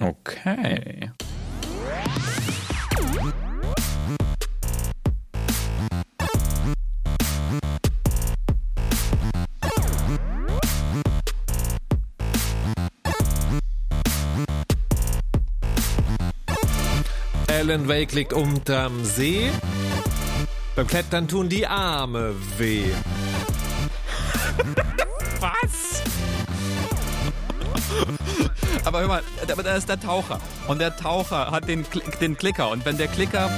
Okay. Alan Wake liegt unterm See. Beim Klettern tun die Arme weh. Was? Aber hör mal, da, da ist der Taucher. Und der Taucher hat den, den Klicker. Und wenn der Klicker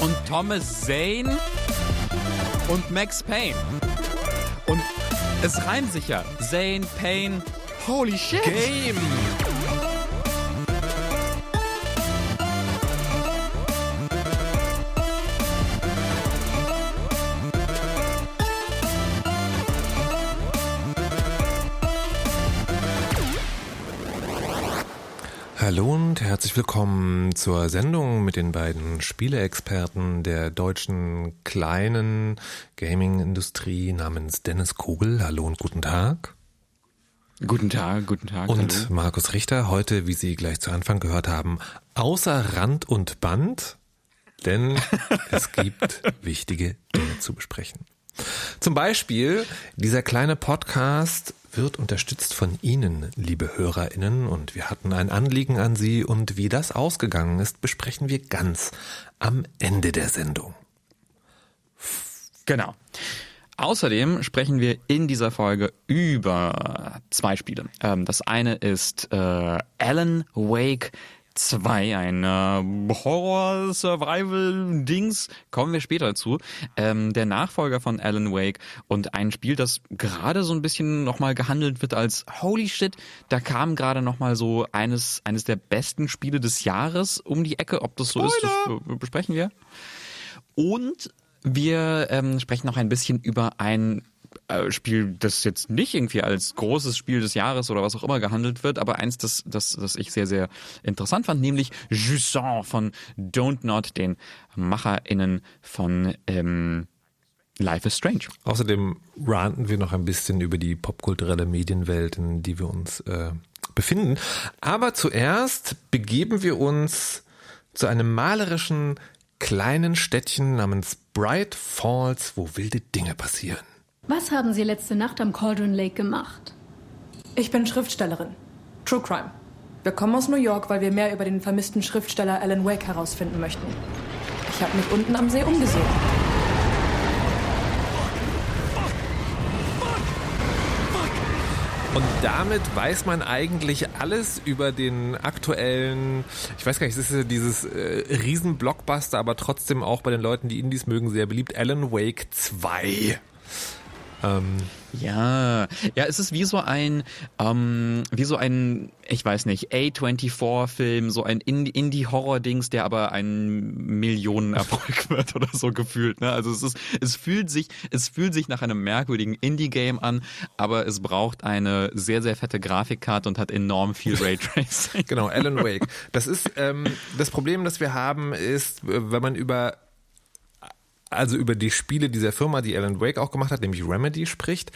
und Thomas Zane und Max Payne. Und es reimt sich ja. Zane, Payne. Holy shit. Game! Herzlich willkommen zur Sendung mit den beiden Spieleexperten der deutschen kleinen Gaming-Industrie namens Dennis Kugel. Hallo und guten Tag. Guten Tag, guten Tag. Und hallo. Markus Richter, heute, wie Sie gleich zu Anfang gehört haben, außer Rand und Band, denn es gibt wichtige Dinge zu besprechen. Zum Beispiel, dieser kleine Podcast wird unterstützt von Ihnen, liebe HörerInnen, und wir hatten ein Anliegen an Sie und wie das ausgegangen ist, besprechen wir ganz am Ende der Sendung. Genau. Außerdem sprechen wir in dieser Folge über zwei Spiele. Ähm, das eine ist äh, Alan Wake 2, ein äh, Horror-Survival-Dings, kommen wir später zu. Ähm, der Nachfolger von Alan Wake und ein Spiel, das gerade so ein bisschen nochmal gehandelt wird als Holy Shit, da kam gerade nochmal so eines, eines der besten Spiele des Jahres um die Ecke. Ob das so ist, das besprechen wir. Und wir ähm, sprechen noch ein bisschen über ein Spiel, das jetzt nicht irgendwie als großes Spiel des Jahres oder was auch immer gehandelt wird, aber eins, das, das, das ich sehr, sehr interessant fand, nämlich Jusant von Don't Not, den MacherInnen von ähm, Life is Strange. Außerdem ranten wir noch ein bisschen über die popkulturelle Medienwelt, in die wir uns äh, befinden. Aber zuerst begeben wir uns zu einem malerischen kleinen Städtchen namens Bright Falls, wo wilde Dinge passieren. Was haben Sie letzte Nacht am Cauldron Lake gemacht? Ich bin Schriftstellerin. True Crime. Wir kommen aus New York, weil wir mehr über den vermissten Schriftsteller Alan Wake herausfinden möchten. Ich habe mich unten am See umgesehen. Und damit weiß man eigentlich alles über den aktuellen, ich weiß gar nicht, es ist ja dieses äh, Riesen-Blockbuster, aber trotzdem auch bei den Leuten, die Indies mögen, sehr beliebt, Alan Wake 2. Ähm, Ja, ja, es ist wie so ein, ähm, wie so ein, ich weiß nicht, A24-Film, so ein Indie- Indie-Horror-Dings, der aber ein Millionenerfolg wird oder so gefühlt. Ne? Also es ist, es fühlt sich, es fühlt sich nach einem merkwürdigen Indie-Game an, aber es braucht eine sehr, sehr fette Grafikkarte und hat enorm viel Raytracing. Genau, Alan Wake. Das ist ähm, das Problem, das wir haben, ist, wenn man über also über die Spiele dieser Firma, die Alan Wake auch gemacht hat, nämlich Remedy spricht.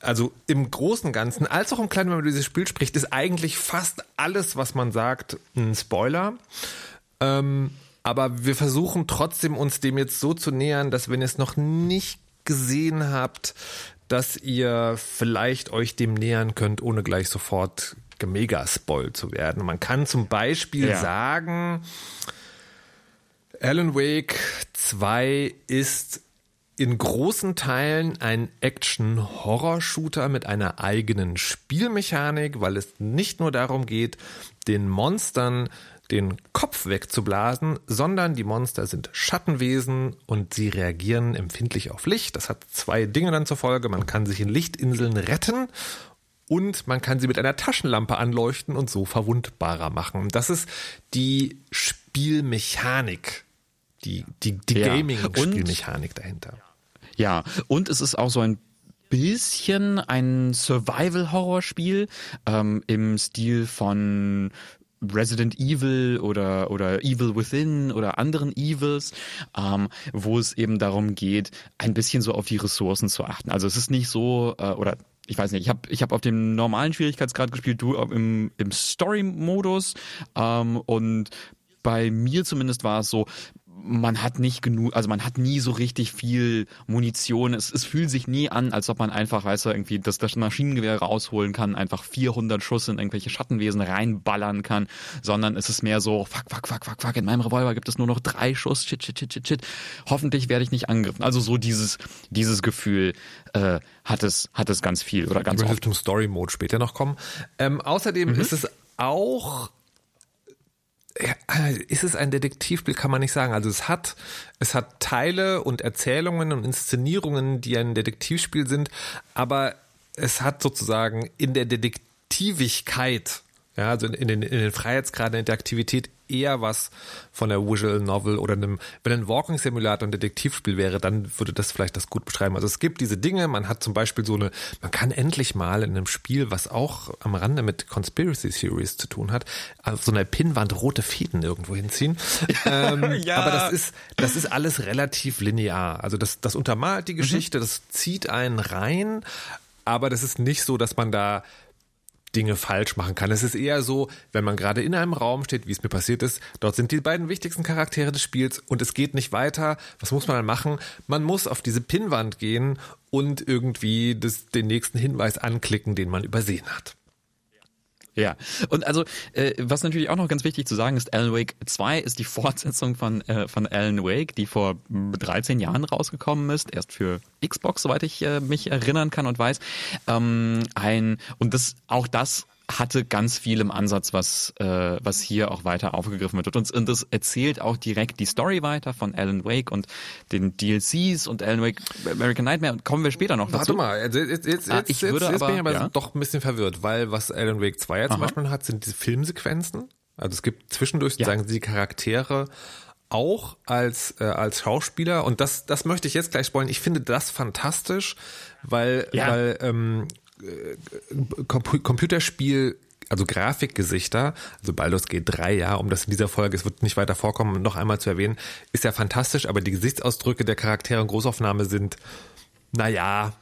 Also im Großen und Ganzen, als auch im Kleinen, wenn man über dieses Spiel spricht, ist eigentlich fast alles, was man sagt, ein Spoiler. Ähm, aber wir versuchen trotzdem uns dem jetzt so zu nähern, dass wenn ihr es noch nicht gesehen habt, dass ihr vielleicht euch dem nähern könnt, ohne gleich sofort gemegaspoilt zu werden. Man kann zum Beispiel Ja. sagen, Alan Wake 2 ist in großen Teilen ein Action-Horror-Shooter mit einer eigenen Spielmechanik, weil es nicht nur darum geht, den Monstern den Kopf wegzublasen, sondern die Monster sind Schattenwesen und sie reagieren empfindlich auf Licht. Das hat zwei Dinge dann zur Folge. Man kann sich in Lichtinseln retten und man kann sie mit einer Taschenlampe anleuchten und so verwundbarer machen. Das ist die Spielmechanik, die, die, die Ja. Gaming-Spielmechanik dahinter. Ja, und es ist auch so ein bisschen ein Survival-Horror-Spiel ähm, im Stil von Resident Evil oder oder Evil Within oder anderen Evils, ähm, wo es eben darum geht, ein bisschen so auf die Ressourcen zu achten. Also es ist nicht so äh, oder ich weiß nicht, ich habe ich hab auf dem normalen Schwierigkeitsgrad gespielt, du im, im Story-Modus ähm, und bei mir zumindest war es so, man hat nicht genug, also man hat nie so richtig viel Munition. Es, es fühlt sich nie an, als ob man einfach, weißt du, irgendwie das, das Maschinengewehr rausholen kann, einfach 400 Schuss in irgendwelche Schattenwesen reinballern kann, sondern es ist mehr so, fuck, fuck, fuck, fuck, fuck, in meinem Revolver gibt es nur noch drei Schuss, shit, shit, shit, shit, shit. Hoffentlich werde ich nicht angegriffen. Also so dieses, dieses Gefühl äh, hat es, hat es ganz viel oder ganz ich oft. zum Story-Mode später noch kommen. Ähm, außerdem mhm. ist es auch ist es ein Detektivspiel, kann man nicht sagen. Also es hat, es hat Teile und Erzählungen und Inszenierungen, die ein Detektivspiel sind, aber es hat sozusagen in der Detektivigkeit ja, also in den, in den Freiheitsgraden der Aktivität eher was von der Visual Novel oder einem, wenn ein Walking Simulator ein Detektivspiel wäre, dann würde das vielleicht das gut beschreiben. Also es gibt diese Dinge, man hat zum Beispiel so eine, man kann endlich mal in einem Spiel, was auch am Rande mit Conspiracy Theories zu tun hat, auf so einer Pinnwand rote Fäden irgendwo hinziehen. ähm, ja. Aber das ist, das ist alles relativ linear. Also das, das untermalt die mhm. Geschichte, mhm. das zieht einen rein, aber das ist nicht so, dass man da Dinge falsch machen kann. Es ist eher so, wenn man gerade in einem Raum steht, wie es mir passiert ist, dort sind die beiden wichtigsten Charaktere des Spiels und es geht nicht weiter. Was muss man dann machen? Man muss auf diese Pinnwand gehen und irgendwie das, den nächsten Hinweis anklicken, den man übersehen hat. Ja, und also, äh, was natürlich auch noch ganz wichtig zu sagen ist, Alan Wake 2 ist die Fortsetzung von, äh, von Alan Wake, die vor 13 Jahren rausgekommen ist, erst für Xbox, soweit ich äh, mich erinnern kann und weiß. Ähm, ein, und das, auch das hatte ganz viel im Ansatz, was, äh, was hier auch weiter aufgegriffen wird. Und, und das erzählt auch direkt die Story weiter von Alan Wake und den DLCs und Alan Wake American Nightmare. Kommen wir später noch dazu. Warte mal, jetzt, jetzt, jetzt, ah, ich würde jetzt, aber, bin ich aber ja? doch ein bisschen verwirrt, weil was Alan Wake 2 ja zum Aha. Beispiel hat, sind diese Filmsequenzen. Also es gibt zwischendurch ja. die Charaktere auch als äh, als Schauspieler und das das möchte ich jetzt gleich spoilen. Ich finde das fantastisch, weil ja. weil ähm, äh, Computerspiel also Grafikgesichter, also Baldur's Gate 3, ja, um das in dieser Folge, es wird nicht weiter vorkommen, noch einmal zu erwähnen, ist ja fantastisch, aber die Gesichtsausdrücke der Charaktere in Großaufnahme sind, naja,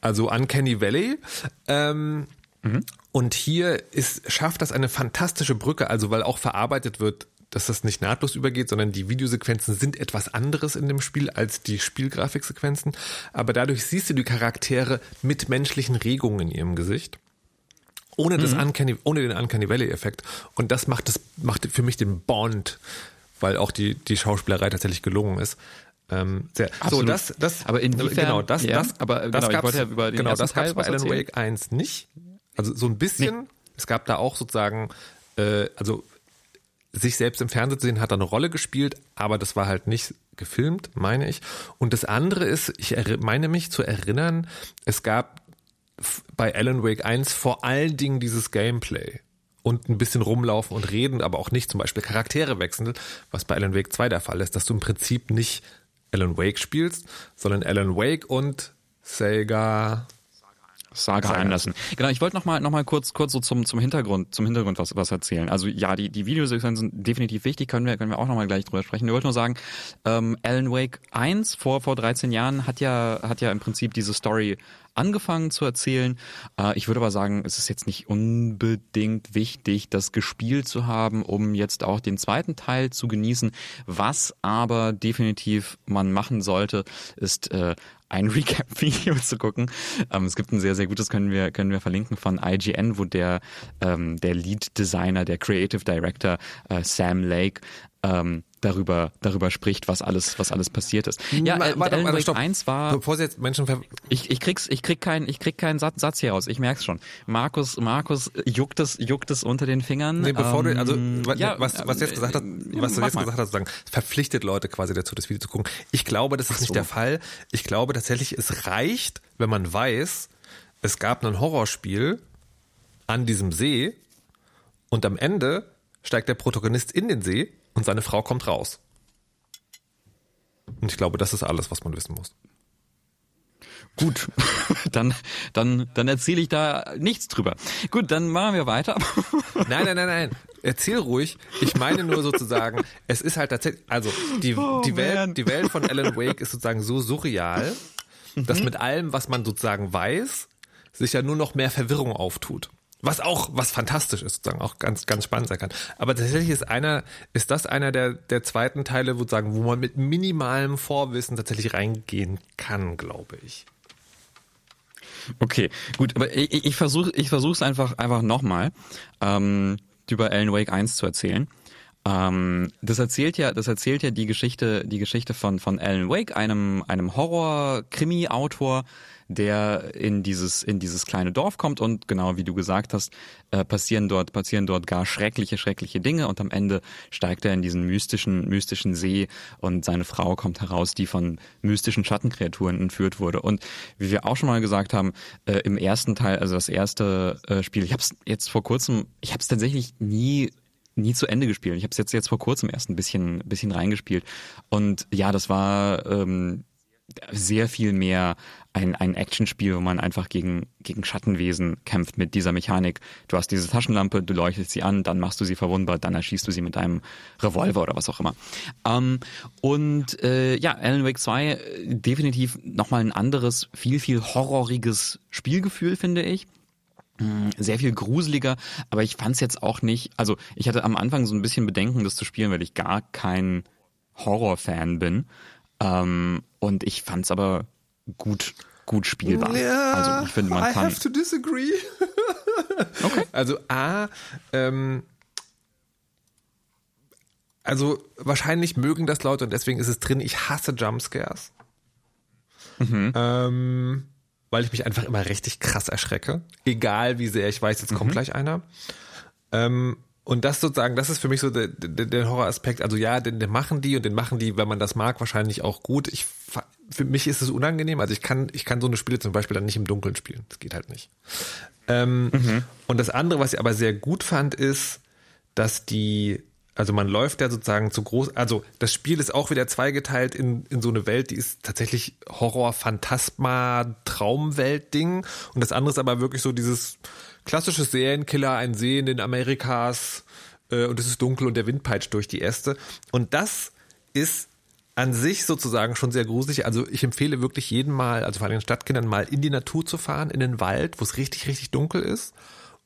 also Uncanny Valley. Ähm, mhm. Und hier ist, schafft das eine fantastische Brücke, also weil auch verarbeitet wird, dass das nicht nahtlos übergeht, sondern die Videosequenzen sind etwas anderes in dem Spiel als die Spielgrafiksequenzen. Aber dadurch siehst du die Charaktere mit menschlichen Regungen in ihrem Gesicht. Ohne, das mhm. Uncanny, ohne den Uncanny Valley-Effekt. Und das macht, das macht für mich den Bond, weil auch die, die Schauspielerei tatsächlich gelungen ist. Ähm, sehr. So, das, das, aber inwiefern, genau, das, ja, das, aber das genau, gab's, ja über genau, das gab's bei Alan Wake 1 nicht. Also so ein bisschen. Nee. Es gab da auch sozusagen, äh, also sich selbst im Fernsehen zu sehen, hat da eine Rolle gespielt, aber das war halt nicht gefilmt, meine ich. Und das andere ist, ich meine mich zu erinnern, es gab bei Alan Wake 1 vor allen Dingen dieses Gameplay und ein bisschen rumlaufen und reden, aber auch nicht zum Beispiel Charaktere wechseln, was bei Alan Wake 2 der Fall ist, dass du im Prinzip nicht Alan Wake spielst, sondern Alan Wake und Sega Saga Anderson. Genau, ich wollte noch mal noch mal kurz kurz so zum zum Hintergrund zum Hintergrund was was erzählen. Also ja, die die Videosequenzen sind definitiv wichtig, können wir können wir auch noch mal gleich drüber sprechen. Ich wollte nur sagen, ähm, Alan Wake 1 vor vor 13 Jahren hat ja hat ja im Prinzip diese Story angefangen zu erzählen. Äh, ich würde aber sagen, es ist jetzt nicht unbedingt wichtig, das gespielt zu haben, um jetzt auch den zweiten Teil zu genießen. Was aber definitiv man machen sollte, ist äh, ein Recap-Video zu gucken. Ähm, es gibt ein sehr, sehr gutes, können wir, können wir verlinken von IGN, wo der, ähm, der Lead-Designer, der Creative Director äh, Sam Lake ähm, darüber darüber spricht, was alles was alles passiert ist. Ja, äh, warte, Alan warte, Wake 1 war Bevor Sie jetzt Menschen ich, ich krieg's ich krieg keinen ich krieg keinen Satz, Satz hier raus. Ich merk's schon. Markus Markus juckt es juckt es unter den Fingern. Nee, bevor ähm, du also ja, was was jetzt gesagt hast, was du jetzt mal. gesagt hast, sagen, verpflichtet Leute quasi dazu das Video zu gucken. Ich glaube, das ist so. nicht der Fall. Ich glaube tatsächlich, es reicht, wenn man weiß, es gab ein Horrorspiel an diesem See und am Ende steigt der Protagonist in den See und seine Frau kommt raus. Und ich glaube, das ist alles, was man wissen muss. Gut, dann, dann, dann erzähle ich da nichts drüber. Gut, dann machen wir weiter. Nein, nein, nein, nein. Erzähl ruhig. Ich meine nur sozusagen, es ist halt tatsächlich, also die, oh, die, Welt, die Welt von Alan Wake ist sozusagen so surreal, dass mhm. mit allem, was man sozusagen weiß, sich ja nur noch mehr Verwirrung auftut. Was auch, was fantastisch ist, sozusagen auch ganz, ganz spannend sein kann. Aber tatsächlich ist einer, ist das einer der, der zweiten Teile, sozusagen, wo man mit minimalem Vorwissen tatsächlich reingehen kann, glaube ich. Okay, gut, aber ich, ich versuche ich versuch's einfach, einfach nochmal, ähm, über Alan Wake 1 zu erzählen. Ähm, das erzählt ja, das erzählt ja die Geschichte, die Geschichte von, von Alan Wake, einem, einem Horror-Krimi-Autor, der in dieses, in dieses kleine Dorf kommt und genau wie du gesagt hast, äh, passieren dort, passieren dort gar schreckliche, schreckliche Dinge und am Ende steigt er in diesen mystischen, mystischen See und seine Frau kommt heraus, die von mystischen Schattenkreaturen entführt wurde. Und wie wir auch schon mal gesagt haben, äh, im ersten Teil, also das erste äh, Spiel, ich habe es jetzt vor kurzem, ich habe es tatsächlich nie nie zu Ende gespielt. Ich habe es jetzt jetzt vor kurzem erst ein bisschen bisschen reingespielt und ja, das war ähm, sehr viel mehr ein, ein Actionspiel, wo man einfach gegen, gegen Schattenwesen kämpft mit dieser Mechanik. Du hast diese Taschenlampe, du leuchtest sie an, dann machst du sie verwundbar, dann erschießt du sie mit einem Revolver oder was auch immer. Ähm, und äh, ja, Alan Wake 2 äh, definitiv nochmal ein anderes, viel, viel horroriges Spielgefühl, finde ich hm, sehr viel gruseliger, aber ich fand es jetzt auch nicht, also ich hatte am Anfang so ein bisschen Bedenken, das zu spielen, weil ich gar kein Horrorfan bin. Ähm, und ich fand es aber gut, gut spielbar. Ja, also ich finde, man I kann. have to disagree. Okay. Also A, ähm, also wahrscheinlich mögen das Leute und deswegen ist es drin. Ich hasse Jumpscares. Mhm. Ähm, weil ich mich einfach immer richtig krass erschrecke. Egal wie sehr ich weiß, jetzt kommt gleich einer. Ähm, und das sozusagen, das ist für mich so der, der, der Horroraspekt. Also ja, den, den machen die und den machen die, wenn man das mag, wahrscheinlich auch gut. Ich, für mich ist es unangenehm. Also ich kann, ich kann so eine Spiele zum Beispiel dann nicht im Dunkeln spielen. Das geht halt nicht. Ähm, Und das andere, was ich aber sehr gut fand, ist, dass die, also man läuft ja sozusagen zu groß, also das Spiel ist auch wieder zweigeteilt in, in so eine Welt, die ist tatsächlich Horror, Phantasma, Traumwelt-Ding. Und das andere ist aber wirklich so dieses klassische Serienkiller, ein See in den Amerikas, äh, und es ist dunkel und der Wind peitscht durch die Äste. Und das ist an sich sozusagen schon sehr gruselig. Also ich empfehle wirklich jedem mal, also vor allem den Stadtkindern mal in die Natur zu fahren, in den Wald, wo es richtig, richtig dunkel ist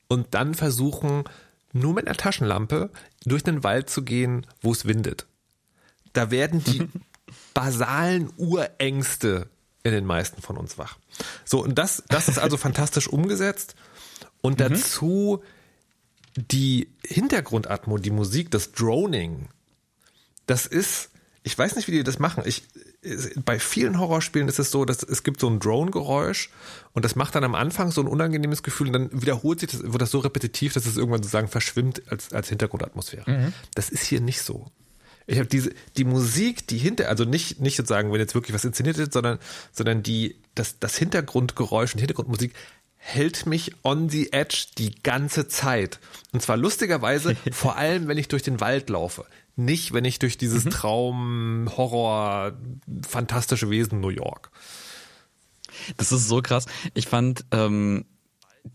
und dann versuchen, nur mit einer Taschenlampe durch den Wald zu gehen, wo es windet. Da werden die basalen Urängste in den meisten von uns wach. So, und das, das ist also fantastisch umgesetzt. Und dazu die Hintergrundatmo, die Musik, das Droning, das ist, ich weiß nicht, wie die das machen. Ich, bei vielen Horrorspielen ist es so, dass es gibt so ein Drone-Geräusch und das macht dann am Anfang so ein unangenehmes Gefühl und dann wiederholt sich das, wird das so repetitiv, dass es irgendwann sozusagen verschwimmt als, als Hintergrundatmosphäre. Das ist hier nicht so. Ich habe diese, die Musik, die hinter, also nicht, nicht sozusagen, wenn jetzt wirklich was inszeniert ist, sondern, sondern die, das, das Hintergrundgeräusch und Hintergrundmusik hält mich on the edge die ganze Zeit. Und zwar lustigerweise, vor allem, wenn ich durch den Wald laufe. Nicht, wenn ich durch dieses Traum, Horror, fantastische Wesen New York. Das ist so krass. Ich fand ähm,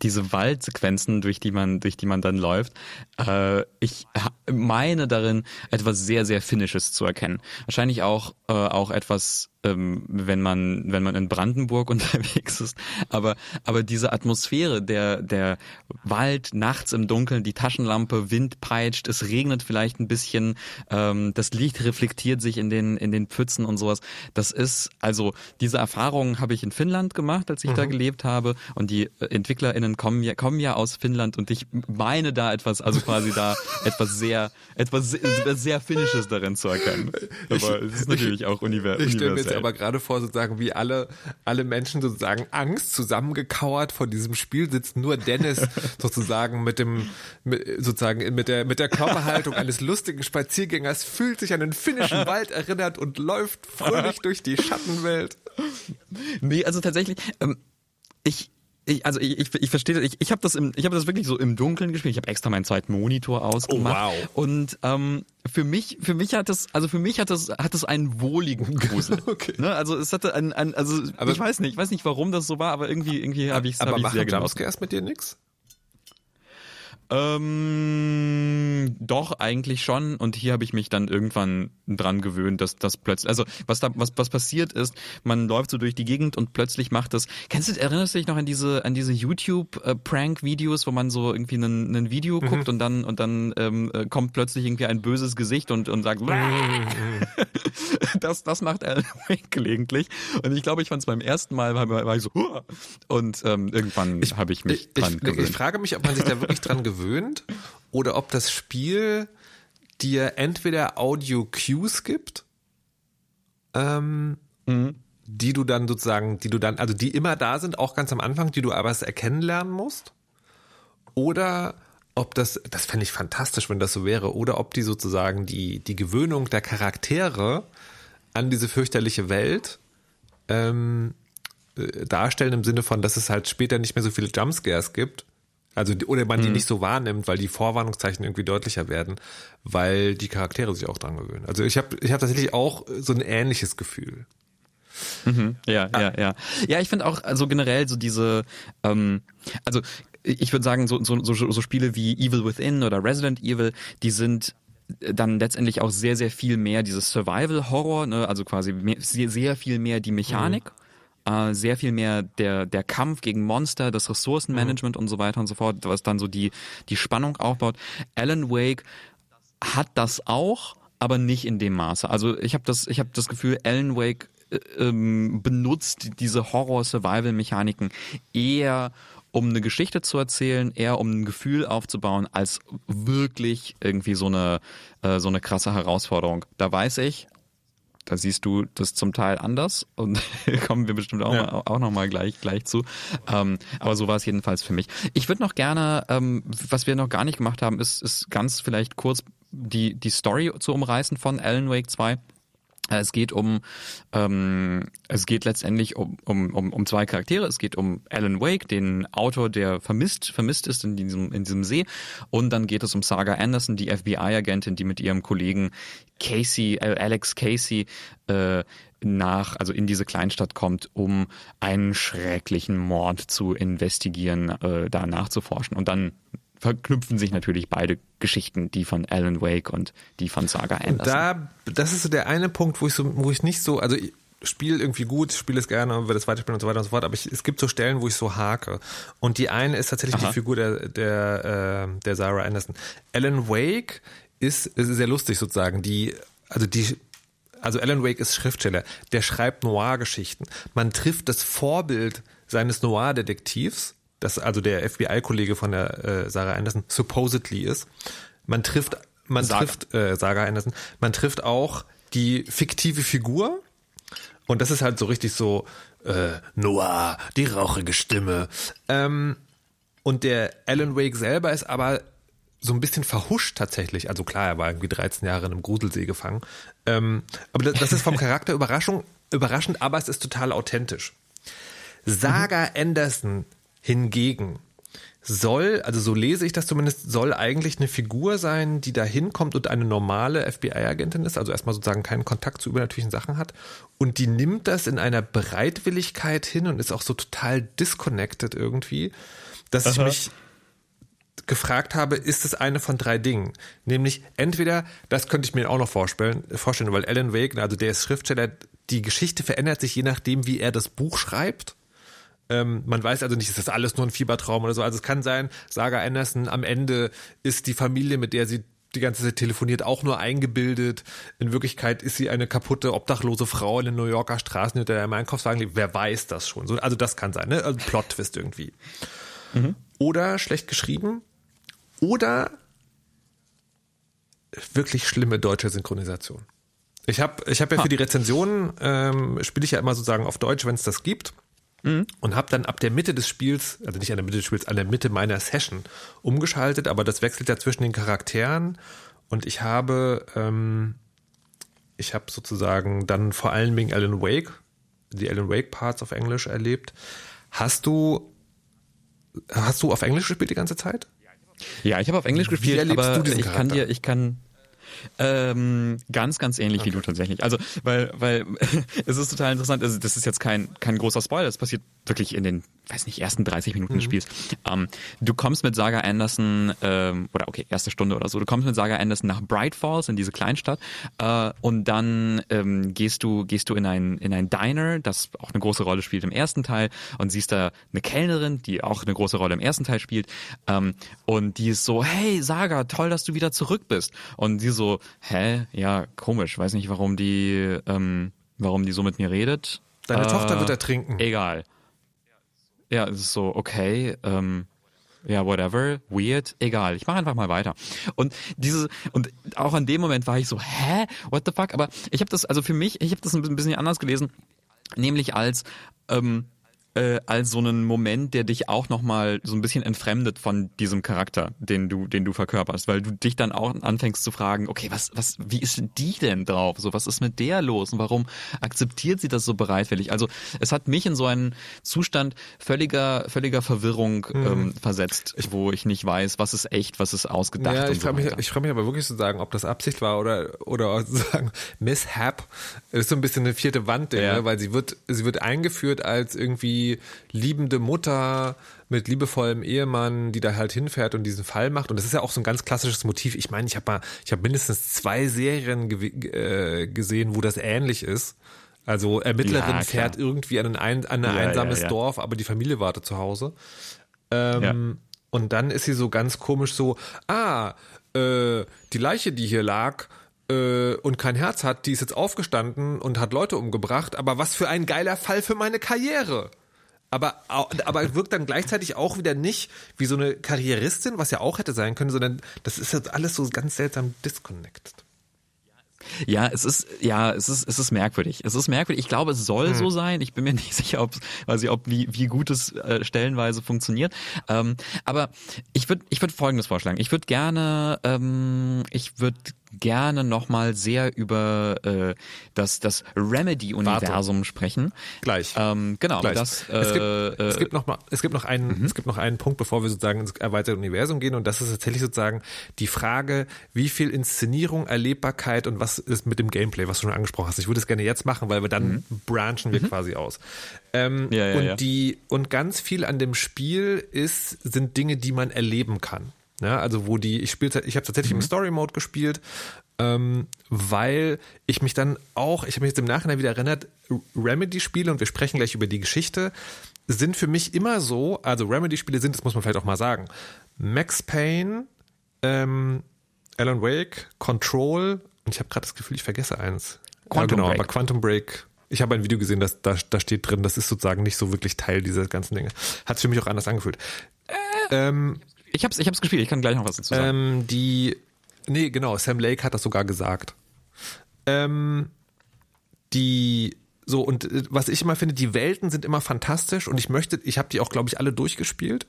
diese Waldsequenzen, durch die man, durch die man dann läuft, äh, ich meine darin etwas sehr, sehr Finnisches zu erkennen. Wahrscheinlich auch, äh, auch etwas, ähm, wenn man, wenn man in Brandenburg unterwegs ist. Aber, aber diese Atmosphäre, der, der Wald nachts im Dunkeln, die Taschenlampe, Wind peitscht, es regnet vielleicht ein bisschen, ähm, das Licht reflektiert sich in den, in den Pfützen und sowas. Das ist, also diese Erfahrungen habe ich in Finnland gemacht, als ich da gelebt habe. Und die äh, EntwicklerInnen kommen ja, kommen ja aus Finnland und ich meine da etwas, also quasi da etwas sehr, etwas sehr, sehr Finnisches darin zu erkennen. Aber es ist natürlich auch univer Ich stelle mir jetzt aber gerade vor, sozusagen, wie alle, alle Menschen sozusagen Angst zusammengekauert vor diesem Spiel sitzen. Nur Dennis sozusagen mit dem, mit, sozusagen mit der, mit der Körperhaltung eines lustigen Spaziergängers fühlt sich an den finnischen Wald erinnert und läuft fröhlich durch die Schattenwelt. Nee, also tatsächlich, ähm, ich, ich, also ich, ich, ich verstehe, ich, ich habe das im, ich habe das wirklich so im Dunkeln gespielt. Ich habe extra meinen zweiten Monitor ausgemacht. Oh, wow. Und ähm, für mich, für mich hat das, also für mich hat das, hat das einen wohligen Grusel. Okay. Ne? Also es hatte ein, ein also Aber- ich weiß nicht, ich weiß nicht, warum das so war, aber irgendwie, irgendwie habe ich es Aber hab ich's machen sehr genossen. Jumpscares mit dir nix? Ähm, doch eigentlich schon und hier habe ich mich dann irgendwann dran gewöhnt, dass das plötzlich, also was da was was passiert ist, man läuft so durch die Gegend und plötzlich macht das. Kennst du erinnerst du dich noch an diese an diese YouTube äh, Prank Videos, wo man so irgendwie ein, ein Video mhm. guckt und dann und dann ähm, äh, kommt plötzlich irgendwie ein böses Gesicht und und sagt das das macht Alan Wake gelegentlich und ich glaube, ich fand es beim ersten Mal war, war ich so und ähm, irgendwann habe ich mich ich, dran ich, gewöhnt. Ich frage mich, ob man sich da wirklich dran gewöhnt oder ob das Spiel dir entweder Audio-Cues gibt, ähm, mhm. die du dann sozusagen, die du dann, also die immer da sind, auch ganz am Anfang, die du aber erkennen lernen musst, oder ob das, das fände ich fantastisch, wenn das so wäre, oder ob die sozusagen die, die Gewöhnung der Charaktere an diese fürchterliche Welt ähm, äh, darstellen im Sinne von, dass es halt später nicht mehr so viele Jumpscares gibt, also, oder man die mhm. nicht so wahrnimmt, weil die Vorwarnungszeichen irgendwie deutlicher werden, weil die Charaktere sich auch dran gewöhnen. Also ich habe ich hab tatsächlich auch so ein ähnliches Gefühl. Mhm, ja, ah. ja, ja. Ja, ich finde auch, also generell so diese, ähm, also ich würde sagen, so, so, so, so Spiele wie Evil Within oder Resident Evil, die sind dann letztendlich auch sehr, sehr viel mehr dieses Survival-Horror, ne? also quasi mehr, sehr, sehr viel mehr die Mechanik. Mhm äh, sehr viel mehr der, der Kampf gegen Monster, das Ressourcenmanagement mhm. und so weiter und so fort, was dann so die, die Spannung aufbaut. Alan Wake hat das auch, aber nicht in dem Maße. Also ich habe das, ich habe das Gefühl, Alan Wake äh, ähm, benutzt diese Horror-Survival-Mechaniken eher um eine Geschichte zu erzählen, eher um ein Gefühl aufzubauen, als wirklich irgendwie so eine äh, so eine krasse Herausforderung. Da weiß ich, da siehst du das zum Teil anders und kommen wir bestimmt auch, ja. mal, auch noch mal gleich, gleich zu. Ähm, aber so war es jedenfalls für mich. Ich würde noch gerne, ähm, was wir noch gar nicht gemacht haben, ist, ist ganz vielleicht kurz die, die Story zu umreißen von Alan Wake 2. Es geht um, ähm, es geht letztendlich um, um, um, um zwei Charaktere. Es geht um Alan Wake, den Autor, der vermisst, vermisst ist in diesem, in diesem See. Und dann geht es um Saga Anderson, die FBI-Agentin, die mit ihrem Kollegen Casey, äh, Alex Casey, äh, nach, also in diese Kleinstadt kommt, um einen schrecklichen Mord zu investigieren, äh, da nachzuforschen. Und dann verknüpfen sich natürlich beide Geschichten, die von Alan Wake und die von Saga Anderson. Da, das ist so der eine Punkt, wo ich so, wo ich nicht so, also ich spiele irgendwie gut, spiele es gerne, würde es weiterspielen und so weiter und so fort, aber ich, es gibt so Stellen, wo ich so hake. Und die eine ist tatsächlich Aha. die Figur der, der, äh, der Sarah Anderson. Alan Wake ist, ist sehr lustig sozusagen, die, also die, also Alan Wake ist Schriftsteller, der schreibt Noir-Geschichten. Man trifft das Vorbild seines Noir-Detektivs das also der FBI-Kollege von der äh, Sarah Anderson supposedly ist. Man trifft, man Saga. trifft äh, Sarah Anderson, man trifft auch die fiktive Figur und das ist halt so richtig so äh, Noir, die rauchige Stimme. Ähm, und der Alan Wake selber ist aber so ein bisschen verhuscht tatsächlich. Also klar, er war irgendwie 13 Jahre in einem Gruselsee gefangen. Ähm, aber das, das ist vom Charakter Überraschung, überraschend, aber es ist total authentisch. Saga mhm. Anderson Hingegen soll, also so lese ich das zumindest, soll eigentlich eine Figur sein, die da hinkommt und eine normale FBI-Agentin ist, also erstmal sozusagen keinen Kontakt zu übernatürlichen Sachen hat. Und die nimmt das in einer Bereitwilligkeit hin und ist auch so total disconnected irgendwie, dass Aha. ich mich gefragt habe, ist es eine von drei Dingen? Nämlich entweder, das könnte ich mir auch noch vorstellen, vorstellen, weil Alan Wake, also der ist Schriftsteller, die Geschichte verändert sich je nachdem, wie er das Buch schreibt. Ähm, man weiß also nicht, ist das alles nur ein Fiebertraum oder so. Also es kann sein, Saga Anderson, am Ende ist die Familie, mit der sie die ganze Zeit telefoniert, auch nur eingebildet. In Wirklichkeit ist sie eine kaputte, obdachlose Frau in den New Yorker Straßen, hinter der im Einkaufswagen lebt. Wer weiß das schon? also das kann sein, ne? Also Plot-Twist irgendwie. Mhm. Oder schlecht geschrieben. Oder wirklich schlimme deutsche Synchronisation. Ich habe ich hab ja für die Rezensionen, ähm, spiele ich ja immer sozusagen auf Deutsch, wenn es das gibt. Mhm. Und habe dann ab der Mitte des Spiels, also nicht an der Mitte des Spiels, an der Mitte meiner Session umgeschaltet, aber das wechselt ja zwischen den Charakteren und ich habe, ähm, ich habe sozusagen dann vor allen Dingen Alan Wake, die Alan Wake Parts auf Englisch erlebt. Hast du, hast du auf Englisch gespielt die ganze Zeit? Ja, ich habe auf Englisch gespielt, aber ich kann dir, ich kann, ähm, ganz, ganz ähnlich okay. wie du tatsächlich. Also, weil, weil es ist total interessant. Also, das ist jetzt kein kein großer Spoiler. Das passiert wirklich in den weiß nicht, ersten 30 Minuten Mhm. des Spiels. Ähm, du kommst mit Saga Anderson, ähm, oder okay, erste Stunde oder so, du kommst mit Saga Anderson nach Bright Falls in diese Kleinstadt äh, und dann ähm, gehst du gehst du in ein in ein Diner, das auch eine große Rolle spielt im ersten Teil und siehst da eine Kellnerin, die auch eine große Rolle im ersten Teil spielt ähm, und die ist so, hey Saga, toll, dass du wieder zurück bist und sie so, hä, ja komisch, weiß nicht, warum die ähm, warum die so mit mir redet. Deine Äh, Tochter wird ertrinken. Egal. Ja, es ist so, okay, ähm, ja, whatever, weird, egal, ich mache einfach mal weiter. Und diese und auch an dem Moment war ich so, hä, what the fuck? Aber ich habe das, also für mich, ich habe das ein bisschen anders gelesen, nämlich als ähm, äh, als so einen Moment, der dich auch nochmal so ein bisschen entfremdet von diesem Charakter, den du, den du verkörperst, weil du dich dann auch anfängst zu fragen, okay, was, was, wie ist die denn drauf? So, was ist mit der los und warum akzeptiert sie das so bereitwillig? Also, es hat mich in so einen Zustand völliger, völliger Verwirrung ähm, versetzt, wo ich nicht weiß, was ist echt, was ist ausgedacht. Ja, ich so frage mich, ich frage mich aber wirklich zu sagen, ob das Absicht war oder oder sozusagen Mishap. Das ist so ein bisschen eine vierte Wand, Ja. ne? weil sie wird sie wird eingeführt als irgendwie liebende Mutter mit liebevollem Ehemann, die da halt hinfährt und diesen Fall macht. Und das ist ja auch so ein ganz klassisches Motiv. Ich meine, ich habe mal, ich habe mindestens zwei Serien äh, gesehen, wo das ähnlich ist. Also Ermittlerin Ja, fährt irgendwie an ein, an ein Ja, einsames ja. Dorf, aber die Familie wartet zu Hause. Ähm. Und dann ist sie so ganz komisch so, ah, äh, die Leiche, die hier lag äh, und kein Herz hat, die ist jetzt aufgestanden und hat Leute umgebracht, aber was für ein geiler Fall für meine Karriere. Aber, aber wirkt dann gleichzeitig auch wieder nicht wie so eine Karrieristin, was ja auch hätte sein können, sondern das ist jetzt alles so ganz seltsam disconnected. Ja, es ist, ja, es ist, es ist merkwürdig. Es ist merkwürdig. Ich glaube, es soll Hm. so sein. Ich bin mir nicht sicher, ob, weiß ich, ob wie, wie gut es äh, stellenweise funktioniert. Ähm, aber ich würde, ich würde Folgendes vorschlagen. Ich würde gerne, ähm, ich würde gerne nochmal sehr über äh, das, das Remedy-Universum sprechen. Gleich. Ähm, genau, Gleich. das, äh, es, gibt, äh, mhm. es gibt noch mal, es gibt noch einen, es gibt noch einen Punkt, bevor wir sozusagen ins erweiterte Universum gehen, und das ist tatsächlich sozusagen die Frage, wie viel Inszenierung, Erlebbarkeit und was ist mit dem Gameplay, was du schon angesprochen hast. Ich würde es gerne jetzt machen, weil wir dann branchen wir quasi aus. Ähm, Mhm. Ja, ja, und ja. die und ganz viel an dem Spiel ist, sind Dinge, die man erleben kann. Ja, also wo die, ich spiele, ich habe tatsächlich Mhm. im Story Mode gespielt, ähm, weil ich mich dann auch, ich habe mich jetzt im Nachhinein wieder erinnert, Remedy-Spiele, und wir sprechen gleich über die Geschichte, sind für mich immer so, also Remedy-Spiele sind, das muss man vielleicht auch mal sagen, Max Payne, ähm, Alan Wake, Control, und ich habe gerade das Gefühl, ich vergesse eins. Quantum ja, genau, Break. aber Quantum Break. Ich habe ein Video gesehen, das, da, da steht drin, das ist sozusagen nicht so wirklich Teil dieser ganzen Dinge. Hat für mich auch anders angefühlt. Ähm, ich hab's, ich hab's gespielt. Ich kann gleich noch was dazu sagen. ähm, die, nee, genau, Sam Lake hat das sogar gesagt. Ähm, die, so, und äh, was ich immer finde, die Welten sind immer fantastisch und ich möchte, ich habe die auch, glaube ich, alle durchgespielt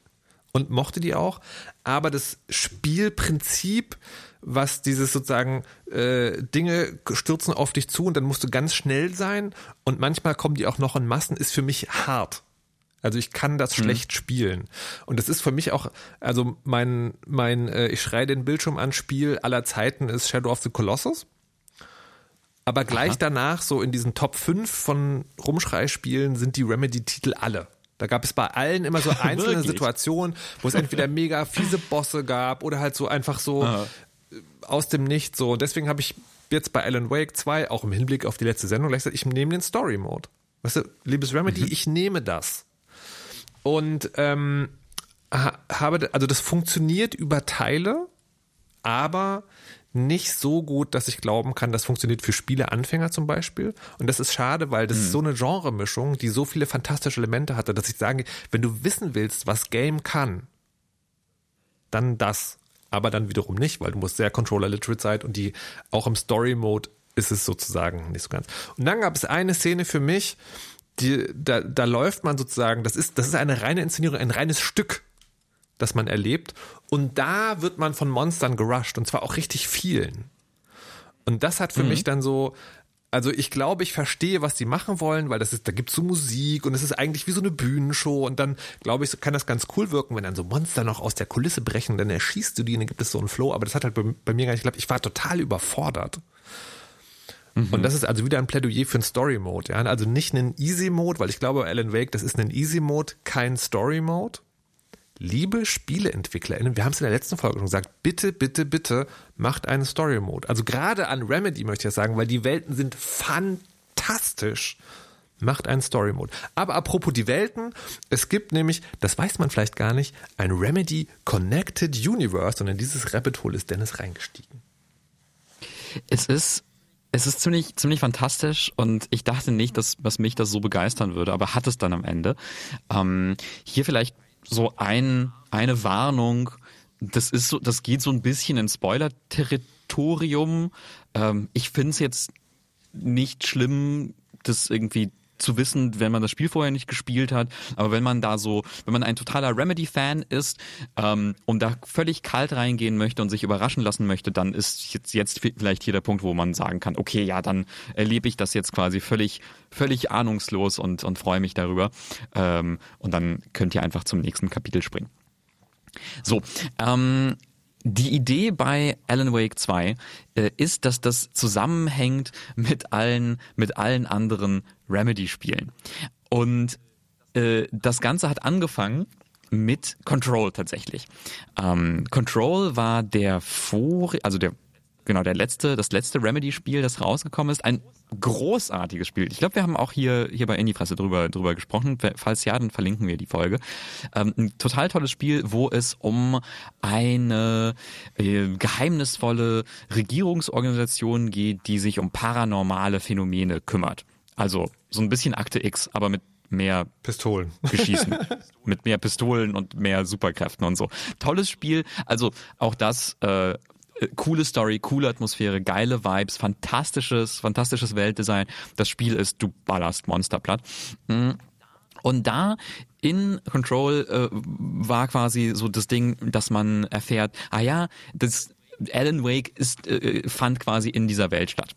und mochte die auch, aber das Spielprinzip, was dieses sozusagen äh, Dinge stürzen auf dich zu und dann musst du ganz schnell sein und manchmal kommen die auch noch in Massen, ist für mich hart. Also ich kann das schlecht spielen. Und das ist für mich auch, also mein, mein, äh, ich schreie den Bildschirm an Spiel aller Zeiten ist Shadow of the Colossus. Aber gleich danach, so in diesen Top 5 von Rumschreispielen, sind die Remedy-Titel alle. Da gab es bei allen immer so einzelne? Situationen, wo es entweder mega fiese Bosse gab oder halt so einfach so äh, aus dem Nichts so. Und deswegen habe ich jetzt bei Alan Wake 2, auch im Hinblick auf die letzte Sendung, gleich gesagt, ich nehme den Story-Mode. Weißt du, liebes Remedy, ich nehme das. Und ähm, ha- habe, also das funktioniert über Teile, aber nicht so gut, dass ich glauben kann, das funktioniert für Spieleanfänger zum Beispiel. Und das ist schade, weil das ist so eine Genremischung, die so viele fantastische Elemente hatte, dass ich sage, wenn du wissen willst, was Game kann, dann das. Aber dann wiederum nicht, weil du musst sehr Controller-Literate sein und die auch im Story-Mode ist es sozusagen nicht so ganz. Und dann gab es eine Szene für mich, die, da, da läuft man sozusagen, das ist, das ist eine reine Inszenierung, ein reines Stück, das man erlebt. Und da wird man von Monstern gerusht und zwar auch richtig vielen. Und das hat für mich dann so, also ich glaube, ich verstehe, was die machen wollen, weil das ist, da gibt's so Musik und es ist eigentlich wie so eine Bühnenshow und dann glaube ich, kann das ganz cool wirken, wenn dann so Monster noch aus der Kulisse brechen, dann erschießt du die und dann gibt es so einen Flow, aber das hat halt bei, bei mir gar nicht geklappt. Ich war total überfordert. Und das ist also wieder ein Plädoyer für einen Story-Mode. Ja? Also nicht einen Easy-Mode, weil ich glaube, Alan Wake, das ist ein Easy-Mode, kein Story-Mode. Liebe SpieleentwicklerInnen, wir haben es in der letzten Folge schon gesagt, bitte, bitte, bitte macht einen Story-Mode. Also gerade an Remedy möchte ich das sagen, weil die Welten sind fantastisch. Macht einen Story-Mode. Aber apropos die Welten, es gibt nämlich, das weiß man vielleicht gar nicht, ein Remedy Connected Universe und in dieses Rabbit Hole ist Dennis reingestiegen. Es ist es ist ziemlich, ziemlich fantastisch und ich dachte nicht, dass, dass mich das so begeistern würde, aber hat es dann am Ende. Ähm, hier vielleicht so ein, eine Warnung. Das ist so, das geht so ein bisschen in Spoiler-Territorium. Ähm, ich finde es jetzt nicht schlimm, das irgendwie zu wissen, wenn man das Spiel vorher nicht gespielt hat. Aber wenn man da so, wenn man ein totaler Remedy-Fan ist ähm, und da völlig kalt reingehen möchte und sich überraschen lassen möchte, dann ist jetzt, jetzt vielleicht hier der Punkt, wo man sagen kann, okay, ja, dann erlebe ich das jetzt quasi völlig, völlig ahnungslos und, und freue mich darüber. Ähm, und dann könnt ihr einfach zum nächsten Kapitel springen. So, ähm, die Idee bei Alan Wake 2 äh, ist, dass das zusammenhängt mit allen, mit allen anderen Remedy-Spielen. Und äh, das Ganze hat angefangen mit Control tatsächlich. Ähm, Control war der vor, also der genau der letzte, das letzte Remedy-Spiel, das rausgekommen ist, ein großartiges Spiel. Ich glaube, wir haben auch hier hier bei Indie-Fresse drüber drüber gesprochen. Falls ja, dann verlinken wir die Folge. Ähm, ein total tolles Spiel, wo es um eine äh, geheimnisvolle Regierungsorganisation geht, die sich um paranormale Phänomene kümmert. Also so ein bisschen Akte X, aber mit mehr Pistolen geschießen. mit mehr Pistolen und mehr Superkräften und so. Tolles Spiel. Also auch das äh, coole Story, coole Atmosphäre, geile Vibes, fantastisches, fantastisches Weltdesign. Das Spiel ist, du ballerst Monster platt. Mhm. Und da in Control äh, war quasi so das Ding, dass man erfährt, ah ja, das Alan Wake ist, äh, fand quasi in dieser Welt statt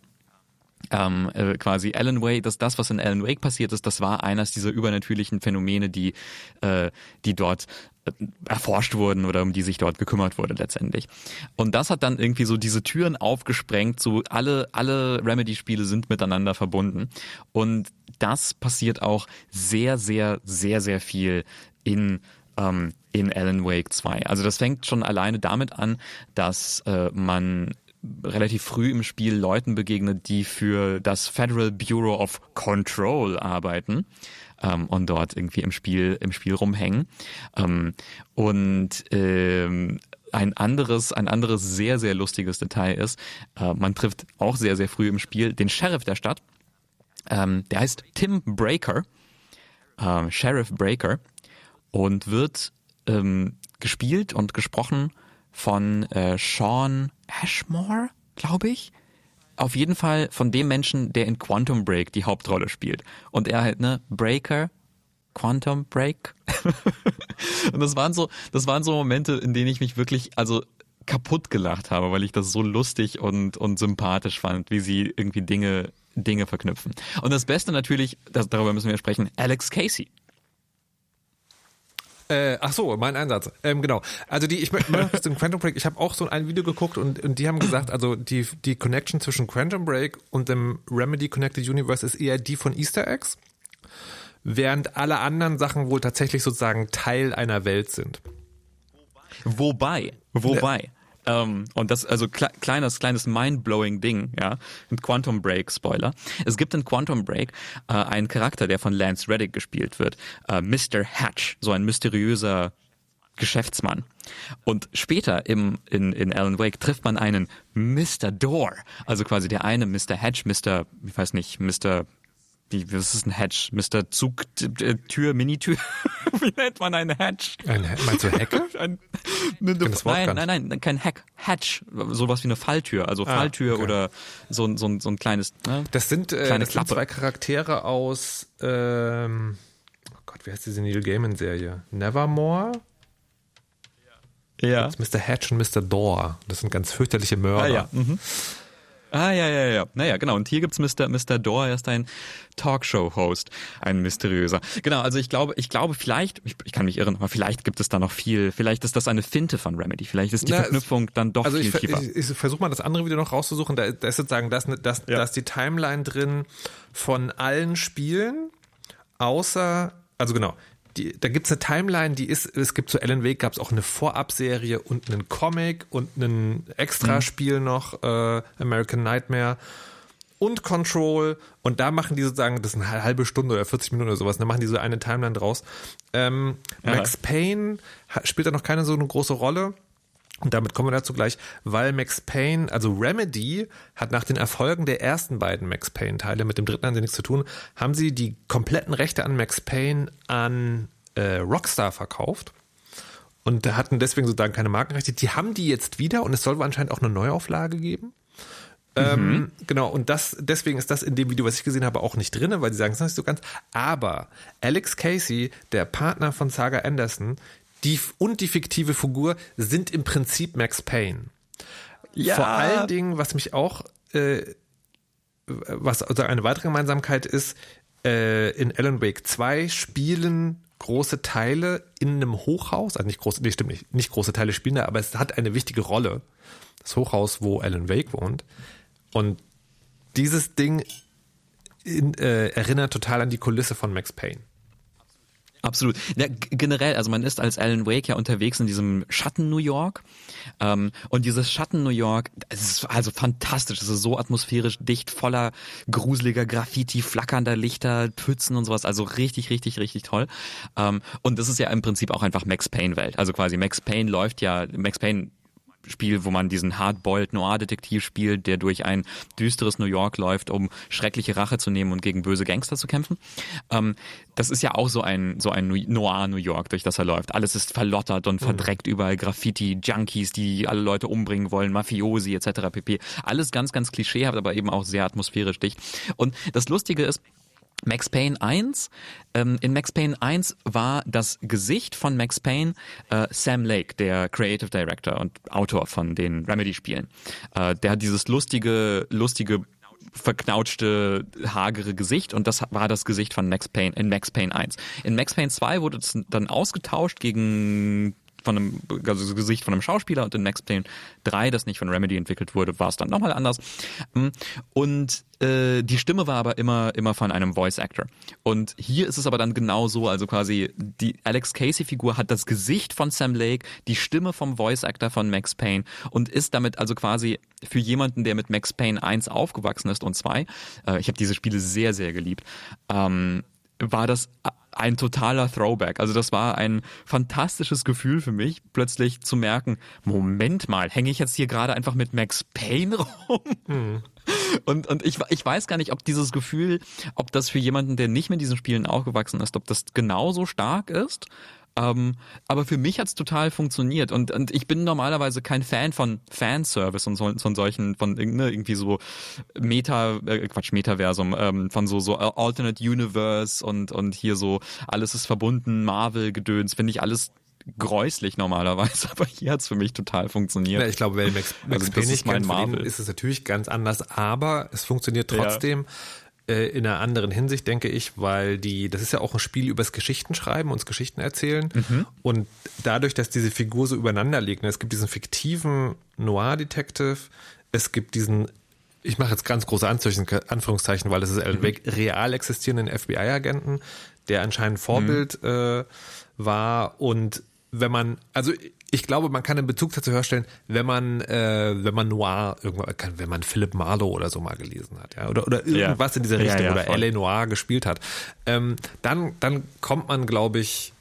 ähm, äh, quasi Alan Wake, dass das, was in Alan Wake passiert ist, das war eines dieser übernatürlichen Phänomene, die, äh, die dort äh, erforscht wurden oder um die sich dort gekümmert wurde letztendlich. Und das hat dann irgendwie so diese Türen aufgesprengt, so alle, alle Remedy-Spiele sind miteinander verbunden. Und das passiert auch sehr, sehr, sehr, sehr viel in ähm, in Alan Wake 2. Also das fängt schon alleine damit an, dass äh, man relativ früh im Spiel Leuten begegnet, die für das Federal Bureau of Control arbeiten ähm, und dort irgendwie im Spiel im Spiel rumhängen. Ähm, und ähm, ein anderes, ein anderes sehr, sehr lustiges Detail ist, äh, man trifft auch sehr, sehr früh im Spiel den Sheriff der Stadt. Ähm, der heißt Tim Breaker, äh, Sheriff Breaker, und wird ähm, gespielt und gesprochen von äh, Sean Ashmore, glaube ich. Auf jeden Fall von dem Menschen, der in Quantum Break die Hauptrolle spielt. Und er halt, ne, Breaker, Quantum Break. und das waren so, das waren so Momente, in denen ich mich wirklich, also kaputt gelacht habe, weil ich das so lustig und, und sympathisch fand, wie sie irgendwie Dinge, Dinge verknüpfen. Und das Beste natürlich, das, darüber müssen wir sprechen, Alex Casey. Äh, ach so, mein Einsatz. Ähm, genau. Also die, ich möchte zum Quantum Break. Ich habe auch so ein Video geguckt und, und die haben gesagt, also die die Connection zwischen Quantum Break und dem Remedy Connected Universe ist eher die von Easter Eggs, während alle anderen Sachen wohl tatsächlich sozusagen Teil einer Welt sind. Wobei, wobei. Ähm, und das, also kle kleines, kleines mind-blowing Ding, ja. Ein Quantum Break Spoiler. Es gibt in Quantum Break äh, einen Charakter, der von Lance Reddick gespielt wird. Äh, Mr. Hatch, so ein mysteriöser Geschäftsmann. Und später im, in, in Alan Wake trifft man einen Mr. Door. Also quasi der eine Mr. Hatch, Mr. ich weiß nicht, Mr wie, was ist ein Hatch? Mr. Zugtür, Minitür? wie nennt man eine Hatch? Ein, meinst du Hecke? ein, ne, ne, nein, nein, nein, kein Hack. Hatch. Sowas wie eine Falltür. Also ah, Falltür okay. oder so, so, so ein kleines, ne? Das sind, äh, das sind zwei Charaktere aus, ähm, oh Gott, wie heißt diese Neil Gaiman Serie? Nevermore? Ja. Das ist Mr. Hatch und Mr. Door. Das sind ganz fürchterliche Mörder. Ah, ja. Mhm. Ah, ja, ja, ja. Naja, genau. Und hier gibt's Mr. Mr. Door, er ist ein Talkshow-Host, ein mysteriöser. Genau, also ich glaube, ich glaube, vielleicht, ich, ich, kann mich irren, aber vielleicht gibt es da noch viel, vielleicht ist das eine Finte von Remedy, vielleicht ist die Na, Verknüpfung dann doch also viel ich, tiefer. Ich, ich versuche mal das andere wieder noch rauszusuchen. Da, da ist sozusagen das, das, ja. da ist die Timeline drin von allen Spielen, außer, also genau, die, da gibt's eine Timeline, die ist, es gibt zu Alan Wake gab's auch eine Vorabserie und einen Comic und ein Extraspiel mhm. noch, äh, American Nightmare und Control und da machen die sozusagen, das ist eine halbe Stunde oder 40 Minuten oder sowas, da machen die so eine Timeline draus. Ähm, Max Payne spielt da noch keine so eine große Rolle. Und damit kommen wir dazu gleich, weil Max Payne, also Remedy, hat nach den Erfolgen der ersten beiden Max Payne-Teile, mit dem dritten haben sie nichts zu tun, haben sie die kompletten Rechte an Max Payne an äh, Rockstar verkauft und hatten deswegen sozusagen keine Markenrechte. Die haben die jetzt wieder und es soll anscheinend auch eine Neuauflage geben. Ähm, mhm. Ähm, genau, und das, deswegen ist das in dem Video, was ich gesehen habe, auch nicht drin, weil sie sagen es nicht so ganz. Aber Alex Casey, der Partner von Saga Anderson, die und die fiktive Figur sind im Prinzip Max Payne. Ja. Vor allen Dingen, was mich auch, äh, was also eine weitere Gemeinsamkeit ist, äh, in Alan Wake 2 spielen große Teile in einem Hochhaus, also nicht große, nee, stimmt nicht, nicht große Teile spielen da, aber es hat eine wichtige Rolle. Das Hochhaus, wo Alan Wake wohnt. Und dieses Ding in, äh, erinnert total an die Kulisse von Max Payne. Absolut. Ja, generell, also man ist als Alan Wake ja unterwegs in diesem Schatten New York. Ähm, und dieses Schatten New York, es ist also fantastisch. Es ist so atmosphärisch dicht, voller gruseliger Graffiti, flackernder Lichter, Pfützen und sowas. Also richtig, richtig, richtig toll. Ähm, und das ist ja im Prinzip auch einfach Max Payne Welt. Also quasi Max Payne läuft ja, Max Payne Spiel, wo man diesen Hardboiled Noir-Detektiv spielt, der durch ein düsteres New York läuft, um schreckliche Rache zu nehmen und gegen böse Gangster zu kämpfen. Ähm, das ist ja auch so ein, so ein Noir New York, durch das er läuft. Alles ist verlottert und mhm. verdreckt, mhm. überall Graffiti, Junkies, die alle Leute umbringen wollen, Mafiosi etc. pp. Alles ganz, ganz klischeehaft, aber eben auch sehr atmosphärisch dicht. Und das Lustige ist, Max Payne 1. Ähm, in Max Payne 1 war das Gesicht von Max Payne äh, Sam Lake, der Creative Director und Autor von den Remedy-Spielen. Äh, der hat dieses lustige, lustige verknautschte, hagere Gesicht und das war das Gesicht von Max Payne in Max Payne 1. In Max Payne 2 wurde es dann ausgetauscht gegen von einem also Gesicht von einem Schauspieler und in Max Payne 3, das nicht von Remedy entwickelt wurde, war es dann nochmal anders. Mm, und äh, die Stimme war aber immer immer von einem Voice Actor. Und hier ist es aber dann genau so, also quasi die Alex Casey Figur hat das Gesicht von Sam Lake, die Stimme vom Voice Actor von Max Payne und ist damit also quasi für jemanden, der mit Max Payne 1 aufgewachsen ist und 2, äh, ich habe diese Spiele sehr sehr geliebt. Ähm, war das ein totaler Throwback. Also das war ein fantastisches Gefühl für mich, plötzlich zu merken, Moment mal, hänge ich jetzt hier gerade einfach mit Max Payne rum? Hm. Und, und ich, ich weiß gar nicht, ob dieses Gefühl, ob das für jemanden, der nicht mit diesen Spielen aufgewachsen ist, ob das genauso stark ist ähm, aber für mich hat's total funktioniert und, und ich bin normalerweise kein Fan von Fanservice und so, von solchen, von ne, irgendwie so Meta, äh, Quatsch, Metaversum, ähm, von so, so Alternate Universe und, und hier so alles ist verbunden, Marvel-Gedöns, finde ich alles gräuslich normalerweise, aber hier hat's für mich total funktioniert. Ja, ich glaube, wenn Max, Max also, Payne nicht mein Marvel. ist es natürlich ganz anders, aber es funktioniert trotzdem. Ja in einer anderen Hinsicht, denke ich, weil die, das ist ja auch ein Spiel übers Geschichtenschreiben, uns Geschichten erzählen. Mhm. Und dadurch, dass diese Figur so übereinander liegt, ne, es gibt diesen fiktiven Noir-Detective, es gibt diesen, ich mache jetzt ganz große Anführungszeichen, weil das ist Alan mhm. Wake, real existierenden FBI-Agenten, der anscheinend Vorbild mhm. äh, war und wenn man, also ich glaube, man kann einen Bezug dazu herstellen, wenn man, äh, wenn man Noir irgendwann, wenn man Philip Marlowe oder so mal gelesen hat, ja, oder, oder irgendwas ja. in dieser Richtung ja, ja, oder L.A. Noir gespielt hat, ähm, dann, dann kommt man, glaube ich,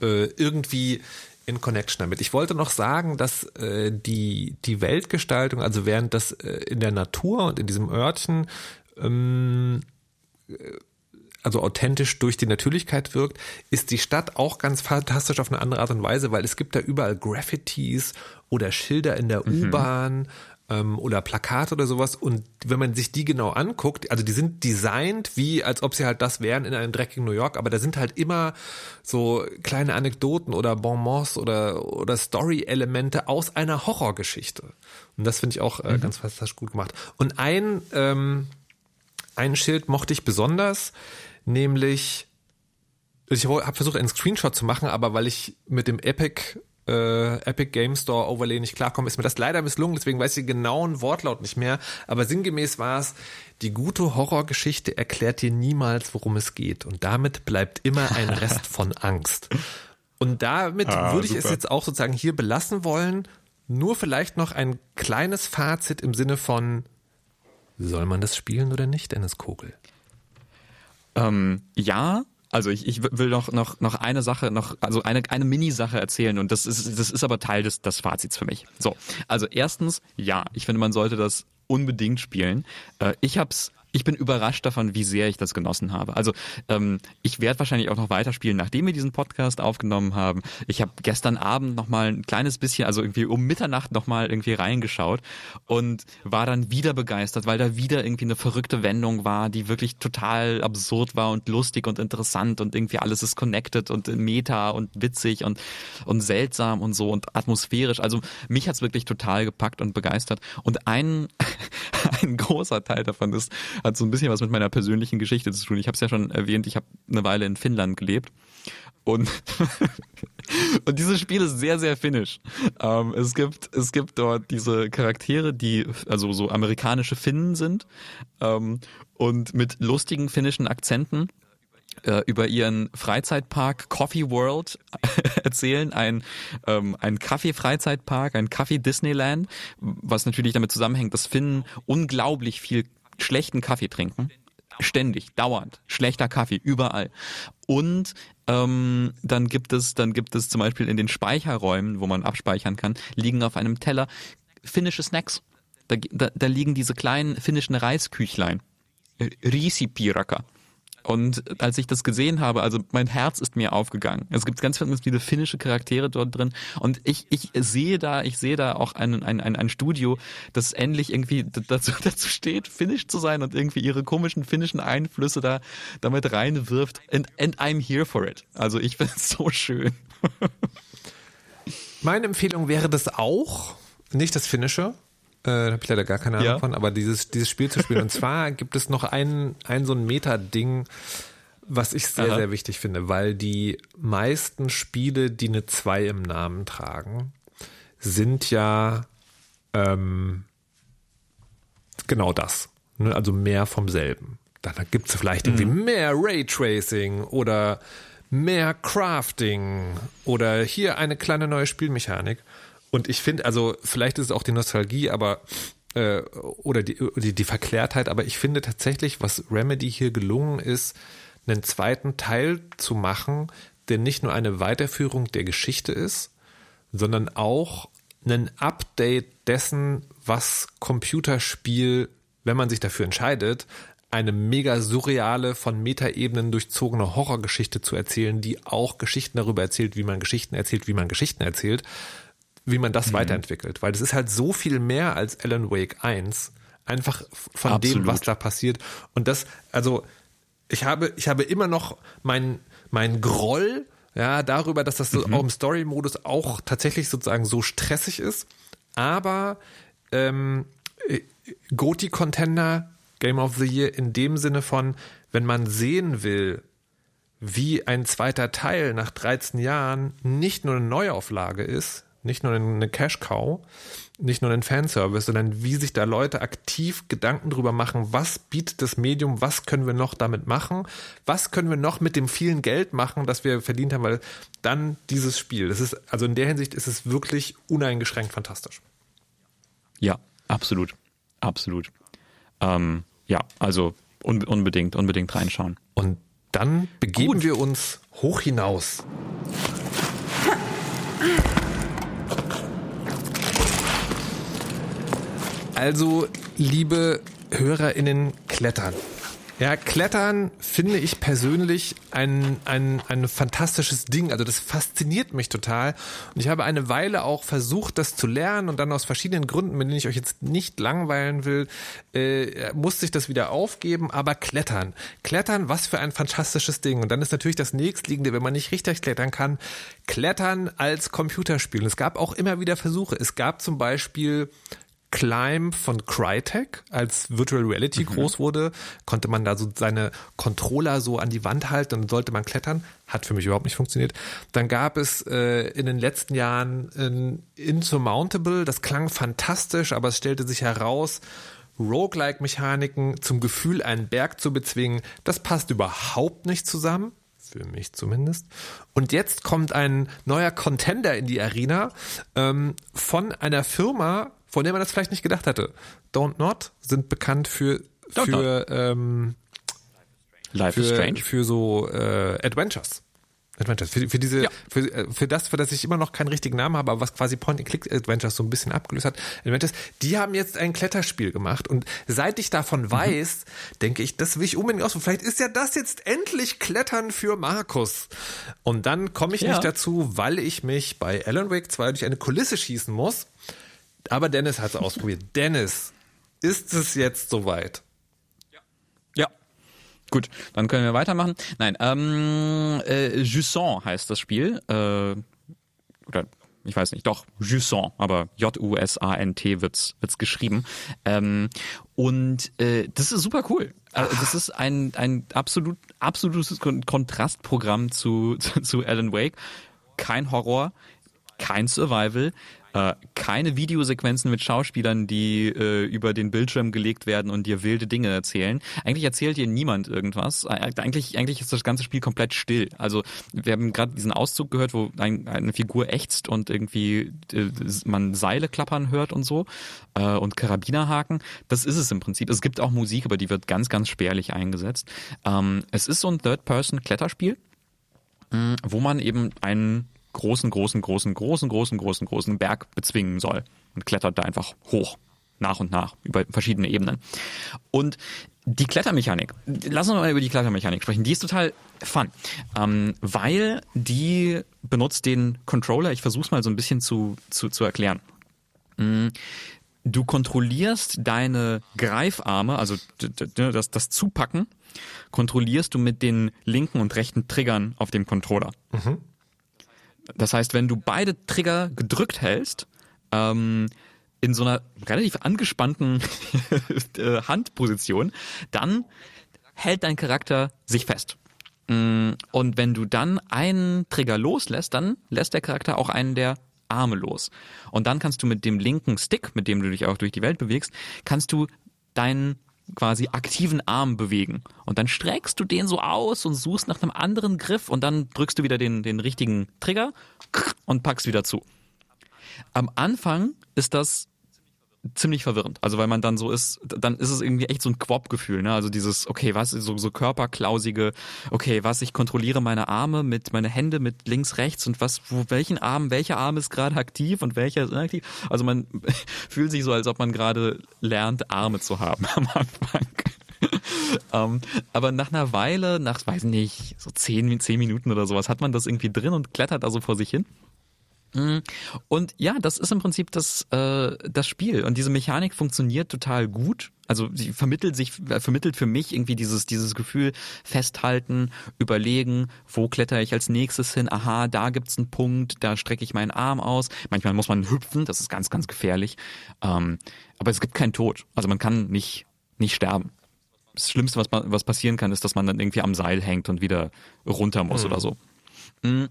äh, irgendwie in Connection damit. Ich wollte noch sagen, dass äh, die, die Weltgestaltung, also während das äh, in der Natur und in diesem Örtchen ähm, also authentisch durch die Natürlichkeit wirkt, ist die Stadt auch ganz fantastisch auf eine andere Art und Weise, weil es gibt da überall Graffitis oder Schilder in der Mhm. U-Bahn ähm, oder Plakate oder sowas. Und wenn man sich die genau anguckt, also die sind designt wie, als ob sie halt das wären in einem dreckigen New York, aber da sind halt immer so kleine Anekdoten oder Bonbons oder, oder Story-Elemente aus einer Horrorgeschichte. Und das finde ich auch äh, ganz fantastisch gut gemacht. Und ein, ähm, ein Schild mochte ich besonders, nämlich ich habe versucht, einen Screenshot zu machen, aber weil ich mit dem Epic äh, Epic Game Store Overlay nicht klarkomme, ist mir das leider misslungen, deswegen weiß ich den genauen Wortlaut nicht mehr. Aber sinngemäß war es, die gute Horrorgeschichte erklärt dir niemals, worum es geht. Und damit bleibt immer ein Rest von Angst. Und damit Ah, würde ich es super. jetzt auch sozusagen hier belassen wollen. Nur vielleicht noch ein kleines Fazit im Sinne von, soll man das spielen oder nicht, Dennis Kogel? Ähm, ja, also ich, ich will noch, noch, noch eine Sache, noch, also eine, eine Mini-Sache erzählen und das ist, das ist aber Teil des, des Fazits für mich. So, also erstens, ja, ich finde, man sollte das unbedingt spielen. Äh, ich hab's ich bin überrascht davon, wie sehr ich das genossen habe. Also ähm, ich werde wahrscheinlich auch noch weiterspielen, nachdem wir diesen Podcast aufgenommen haben. Ich habe gestern Abend noch mal ein kleines bisschen, also irgendwie um Mitternacht noch mal irgendwie reingeschaut und war dann wieder begeistert, weil da wieder irgendwie eine verrückte Wendung war, die wirklich total absurd war und lustig und interessant und irgendwie alles ist connected und meta und witzig und und seltsam und so und atmosphärisch. Also mich hat's wirklich total gepackt und begeistert. Und ein ein großer Teil davon ist, hat so ein bisschen was mit meiner persönlichen Geschichte zu tun. Ich habe es ja schon erwähnt, ich habe eine Weile in Finnland gelebt und und dieses Spiel ist sehr sehr finnisch. Ähm, es gibt es gibt dort diese Charaktere, die also so amerikanische Finnen sind ähm, und mit lustigen finnischen Akzenten äh, über ihren Freizeitpark Coffee World erzählen, ein, ähm, ein Kaffee-Freizeitpark, ein Kaffee-Disneyland, was natürlich damit zusammenhängt, dass Finnen unglaublich viel schlechten Kaffee trinken. Ständig, dauernd, schlechter Kaffee, überall. Und ähm, dann gibt es, dann gibt es zum Beispiel in den Speicherräumen, wo man abspeichern kann, liegen auf einem Teller finnische Snacks. Da, da, da liegen diese kleinen finnischen Reisküchlein. Risipiraka. Und als ich das gesehen habe, also mein Herz ist mir aufgegangen. Es gibt ganz viele finnische Charaktere dort drin und ich, ich sehe da, ich sehe da auch ein, ein, ein, Studio, das endlich irgendwie dazu, dazu steht, finnisch zu sein und irgendwie ihre komischen finnischen Einflüsse da damit reinwirft. And, and I'm here for it. Also ich finde es so schön. Meine Empfehlung wäre das auch, nicht das Finnische, äh, da habe ich leider gar keine Ahnung Ja. von, aber dieses, dieses Spiel zu spielen. Und zwar gibt es noch ein, ein so ein Meta-Ding, was ich sehr, Aha. sehr wichtig finde, weil die meisten Spiele, die eine 2 im Namen tragen, sind ja ähm, genau das. Ne? Also mehr vom selben. Dann gibt es vielleicht irgendwie mehr Raytracing oder mehr Crafting oder hier eine kleine neue Spielmechanik. Und ich finde, also vielleicht ist es auch die Nostalgie, aber äh, oder die, die, die Verklärtheit, aber ich finde tatsächlich, was Remedy hier gelungen ist, einen zweiten Teil zu machen, der nicht nur eine Weiterführung der Geschichte ist, sondern auch ein Update dessen, was Computerspiel, wenn man sich dafür entscheidet, eine mega surreale, von Metaebenen durchzogene Horrorgeschichte zu erzählen, die auch Geschichten darüber erzählt, wie man Geschichten erzählt, wie man Geschichten erzählt, wie man das weiterentwickelt. Weil das ist halt so viel mehr als Alan Wake 1. Einfach von dem, Absolut. was da passiert. Und das, also, ich habe, ich habe immer noch mein, mein Groll, ja, darüber, dass das so auch im Story-Modus auch tatsächlich sozusagen so stressig ist. Aber ähm, äh, Goti-Contender, Game of the Year in dem Sinne von, wenn man sehen will, wie ein zweiter Teil nach 13 Jahren nicht nur eine Neuauflage ist, nicht nur eine Cash-Cow, nicht nur ein Fanservice, sondern wie sich da Leute aktiv Gedanken drüber machen, was bietet das Medium, was können wir noch damit machen, was können wir noch mit dem vielen Geld machen, das wir verdient haben, weil dann dieses Spiel, das ist, also in der Hinsicht ist es wirklich uneingeschränkt fantastisch. Ja, absolut. Absolut. Ähm, ja, also un unbedingt, unbedingt reinschauen. Und dann begeben Gut. wir uns hoch hinaus. Also, liebe HörerInnen, klettern. Ja, Klettern finde ich persönlich ein, ein, ein fantastisches Ding. Also das fasziniert mich total. Und ich habe eine Weile auch versucht, das zu lernen und dann aus verschiedenen Gründen, mit denen ich euch jetzt nicht langweilen will, äh, musste ich das wieder aufgeben. Aber Klettern, Klettern, was für ein fantastisches Ding. Und dann ist natürlich das nächstliegende, wenn man nicht richtig klettern kann, Klettern als Computerspiel. Und es gab auch immer wieder Versuche. Es gab zum Beispiel Climb von Crytek, als Virtual Reality mhm. groß wurde, konnte man da so seine Controller so an die Wand halten und sollte man klettern. Hat für mich überhaupt nicht funktioniert. Dann gab es äh, in den letzten Jahren ein Insurmountable, das klang fantastisch, aber es stellte sich heraus, Roguelike-Mechaniken zum Gefühl, einen Berg zu bezwingen, das passt überhaupt nicht zusammen für mich zumindest. Und jetzt kommt ein neuer Contender in die Arena ähm, von einer Firma, von der man das vielleicht nicht gedacht hatte. Don't Not sind bekannt für, für, ähm, Life für, is Strange. für so äh, Adventures. Adventures. Für, für diese, ja. für, äh, für das, für das ich immer noch keinen richtigen Namen habe, aber was quasi Point-and-Click-Adventures so ein bisschen abgelöst hat, Adventures, die haben jetzt ein Kletterspiel gemacht und seit ich davon mhm. weiß, denke ich, das will ich unbedingt aus. Vielleicht ist ja das jetzt endlich Klettern für Markus. Und dann komme ich ja. nicht dazu, weil ich mich bei Alan Wake 2 durch eine Kulisse schießen muss aber Dennis hat es ausprobiert. Dennis, ist es jetzt soweit? Ja. Ja. Gut, dann können wir weitermachen. Nein, ähm, äh, Jusson heißt das Spiel. Äh, oder ich weiß nicht, doch, Jusson, aber J-U-S-A-N-T wird's, wird's geschrieben. Ähm, und äh, das ist super cool. Also, das ist ein, ein absolut, absolutes Kontrastprogramm zu, zu, zu Alan Wake. Kein Horror, kein Survival, äh, keine Videosequenzen mit Schauspielern, die äh, über den Bildschirm gelegt werden und dir wilde Dinge erzählen. Eigentlich erzählt dir niemand irgendwas. Eigentlich, eigentlich ist das ganze Spiel komplett still. Also wir haben gerade diesen Auszug gehört, wo ein, eine Figur ächzt und irgendwie äh, man Seile klappern hört und so äh, und Karabinerhaken. Das ist es im Prinzip. Es gibt auch Musik, aber die wird ganz, ganz spärlich eingesetzt. Ähm, es ist so ein Third-Person-Kletterspiel wo man eben einen großen, großen, großen, großen, großen, großen, großen Berg bezwingen soll und klettert da einfach hoch, nach und nach, über verschiedene Ebenen. Und die Klettermechanik, lass uns mal über die Klettermechanik sprechen, die ist total fun, ähm, weil die benutzt den Controller, ich versuche es mal so ein bisschen zu, zu, zu erklären. Mm, du kontrollierst deine Greifarme, also das, das Zupacken, kontrollierst du mit den linken und rechten Triggern auf dem Controller. Mhm. Das heißt, wenn du beide Trigger gedrückt hältst, ähm, in so einer relativ angespannten äh, Handposition, dann hält dein Charakter sich fest. Mm, und wenn du dann einen Trigger loslässt, dann lässt der Charakter auch einen der Arme los. Und dann kannst du mit dem linken Stick, mit dem du dich auch durch die Welt bewegst, kannst du deinen quasi aktiven Arm bewegen. Und dann streckst du den so aus und suchst nach einem anderen Griff und dann drückst du wieder den, den richtigen Trigger und packst wieder zu. Am Anfang ist das ziemlich verwirrend. Also weil man dann so ist, dann ist es irgendwie echt so ein Quop-Gefühl, ne? Also dieses, okay, was so, so körperklausige, okay, was, ich kontrolliere meine Arme mit, meine Hände mit links, rechts und was, wo, welchen Arm, welcher Arm ist gerade aktiv und welcher ist inaktiv. Also man fühlt sich so, als ob man gerade lernt, Arme zu haben am Anfang. ähm, aber nach einer Weile, nach, weiß nicht, so zehn, zehn Minuten oder sowas, hat man das irgendwie drin und klettert also vor sich hin. Mhm. Und ja, das ist im Prinzip das, äh, das Spiel. Und diese Mechanik funktioniert total gut. Also sie vermittelt sich, äh, vermittelt für mich irgendwie dieses, dieses Gefühl, festhalten, überlegen, wo kletter ich als nächstes hin, aha, da gibt's einen Punkt, da strecke ich meinen Arm aus. Manchmal muss man hüpfen, das ist ganz, ganz gefährlich. Ähm, aber es gibt keinen Tod. Also man kann nicht, nicht sterben. Das Schlimmste, was, was passieren kann, ist, dass man dann irgendwie am Seil hängt und wieder runter muss mhm. oder so. Mhm.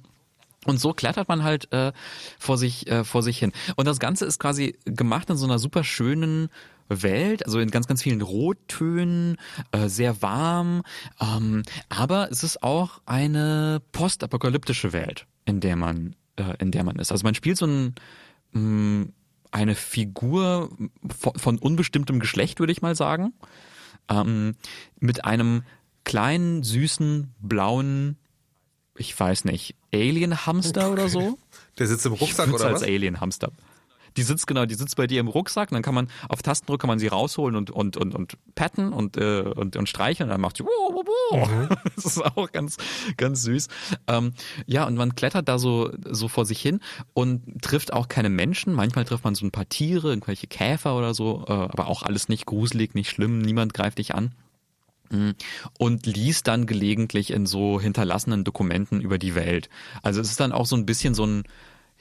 Und so klettert man halt äh, vor sich äh, vor sich hin. Und das Ganze ist quasi gemacht in so einer super schönen Welt, also in ganz ganz vielen Rottönen, äh, sehr warm. Ähm, aber es ist auch eine postapokalyptische Welt, in der man äh, in der man ist. Also man spielt so ein mh, mm, eine Figur von, von unbestimmtem Geschlecht, würde ich mal sagen, ähm, mit einem kleinen süßen blauen ich weiß nicht, Alien-Hamster oder so? Der sitzt im Rucksack ich oder als was? Alien-Hamster. die sitzt genau, die sitzt bei dir im Rucksack und dann kann man auf Tastendruck kann man sie rausholen und und und und patten und äh, und, und streicheln und dann macht sie wuh, wuh, wuh. Mhm. Das ist auch ganz ganz süß. Ähm, ja, und man klettert da so so vor sich hin und trifft auch keine Menschen. Manchmal trifft man so ein paar Tiere, irgendwelche Käfer oder so, äh, aber auch alles nicht gruselig, nicht schlimm, niemand greift dich an. Und liest dann gelegentlich in so hinterlassenen Dokumenten über die Welt. Also es ist dann auch so ein bisschen so ein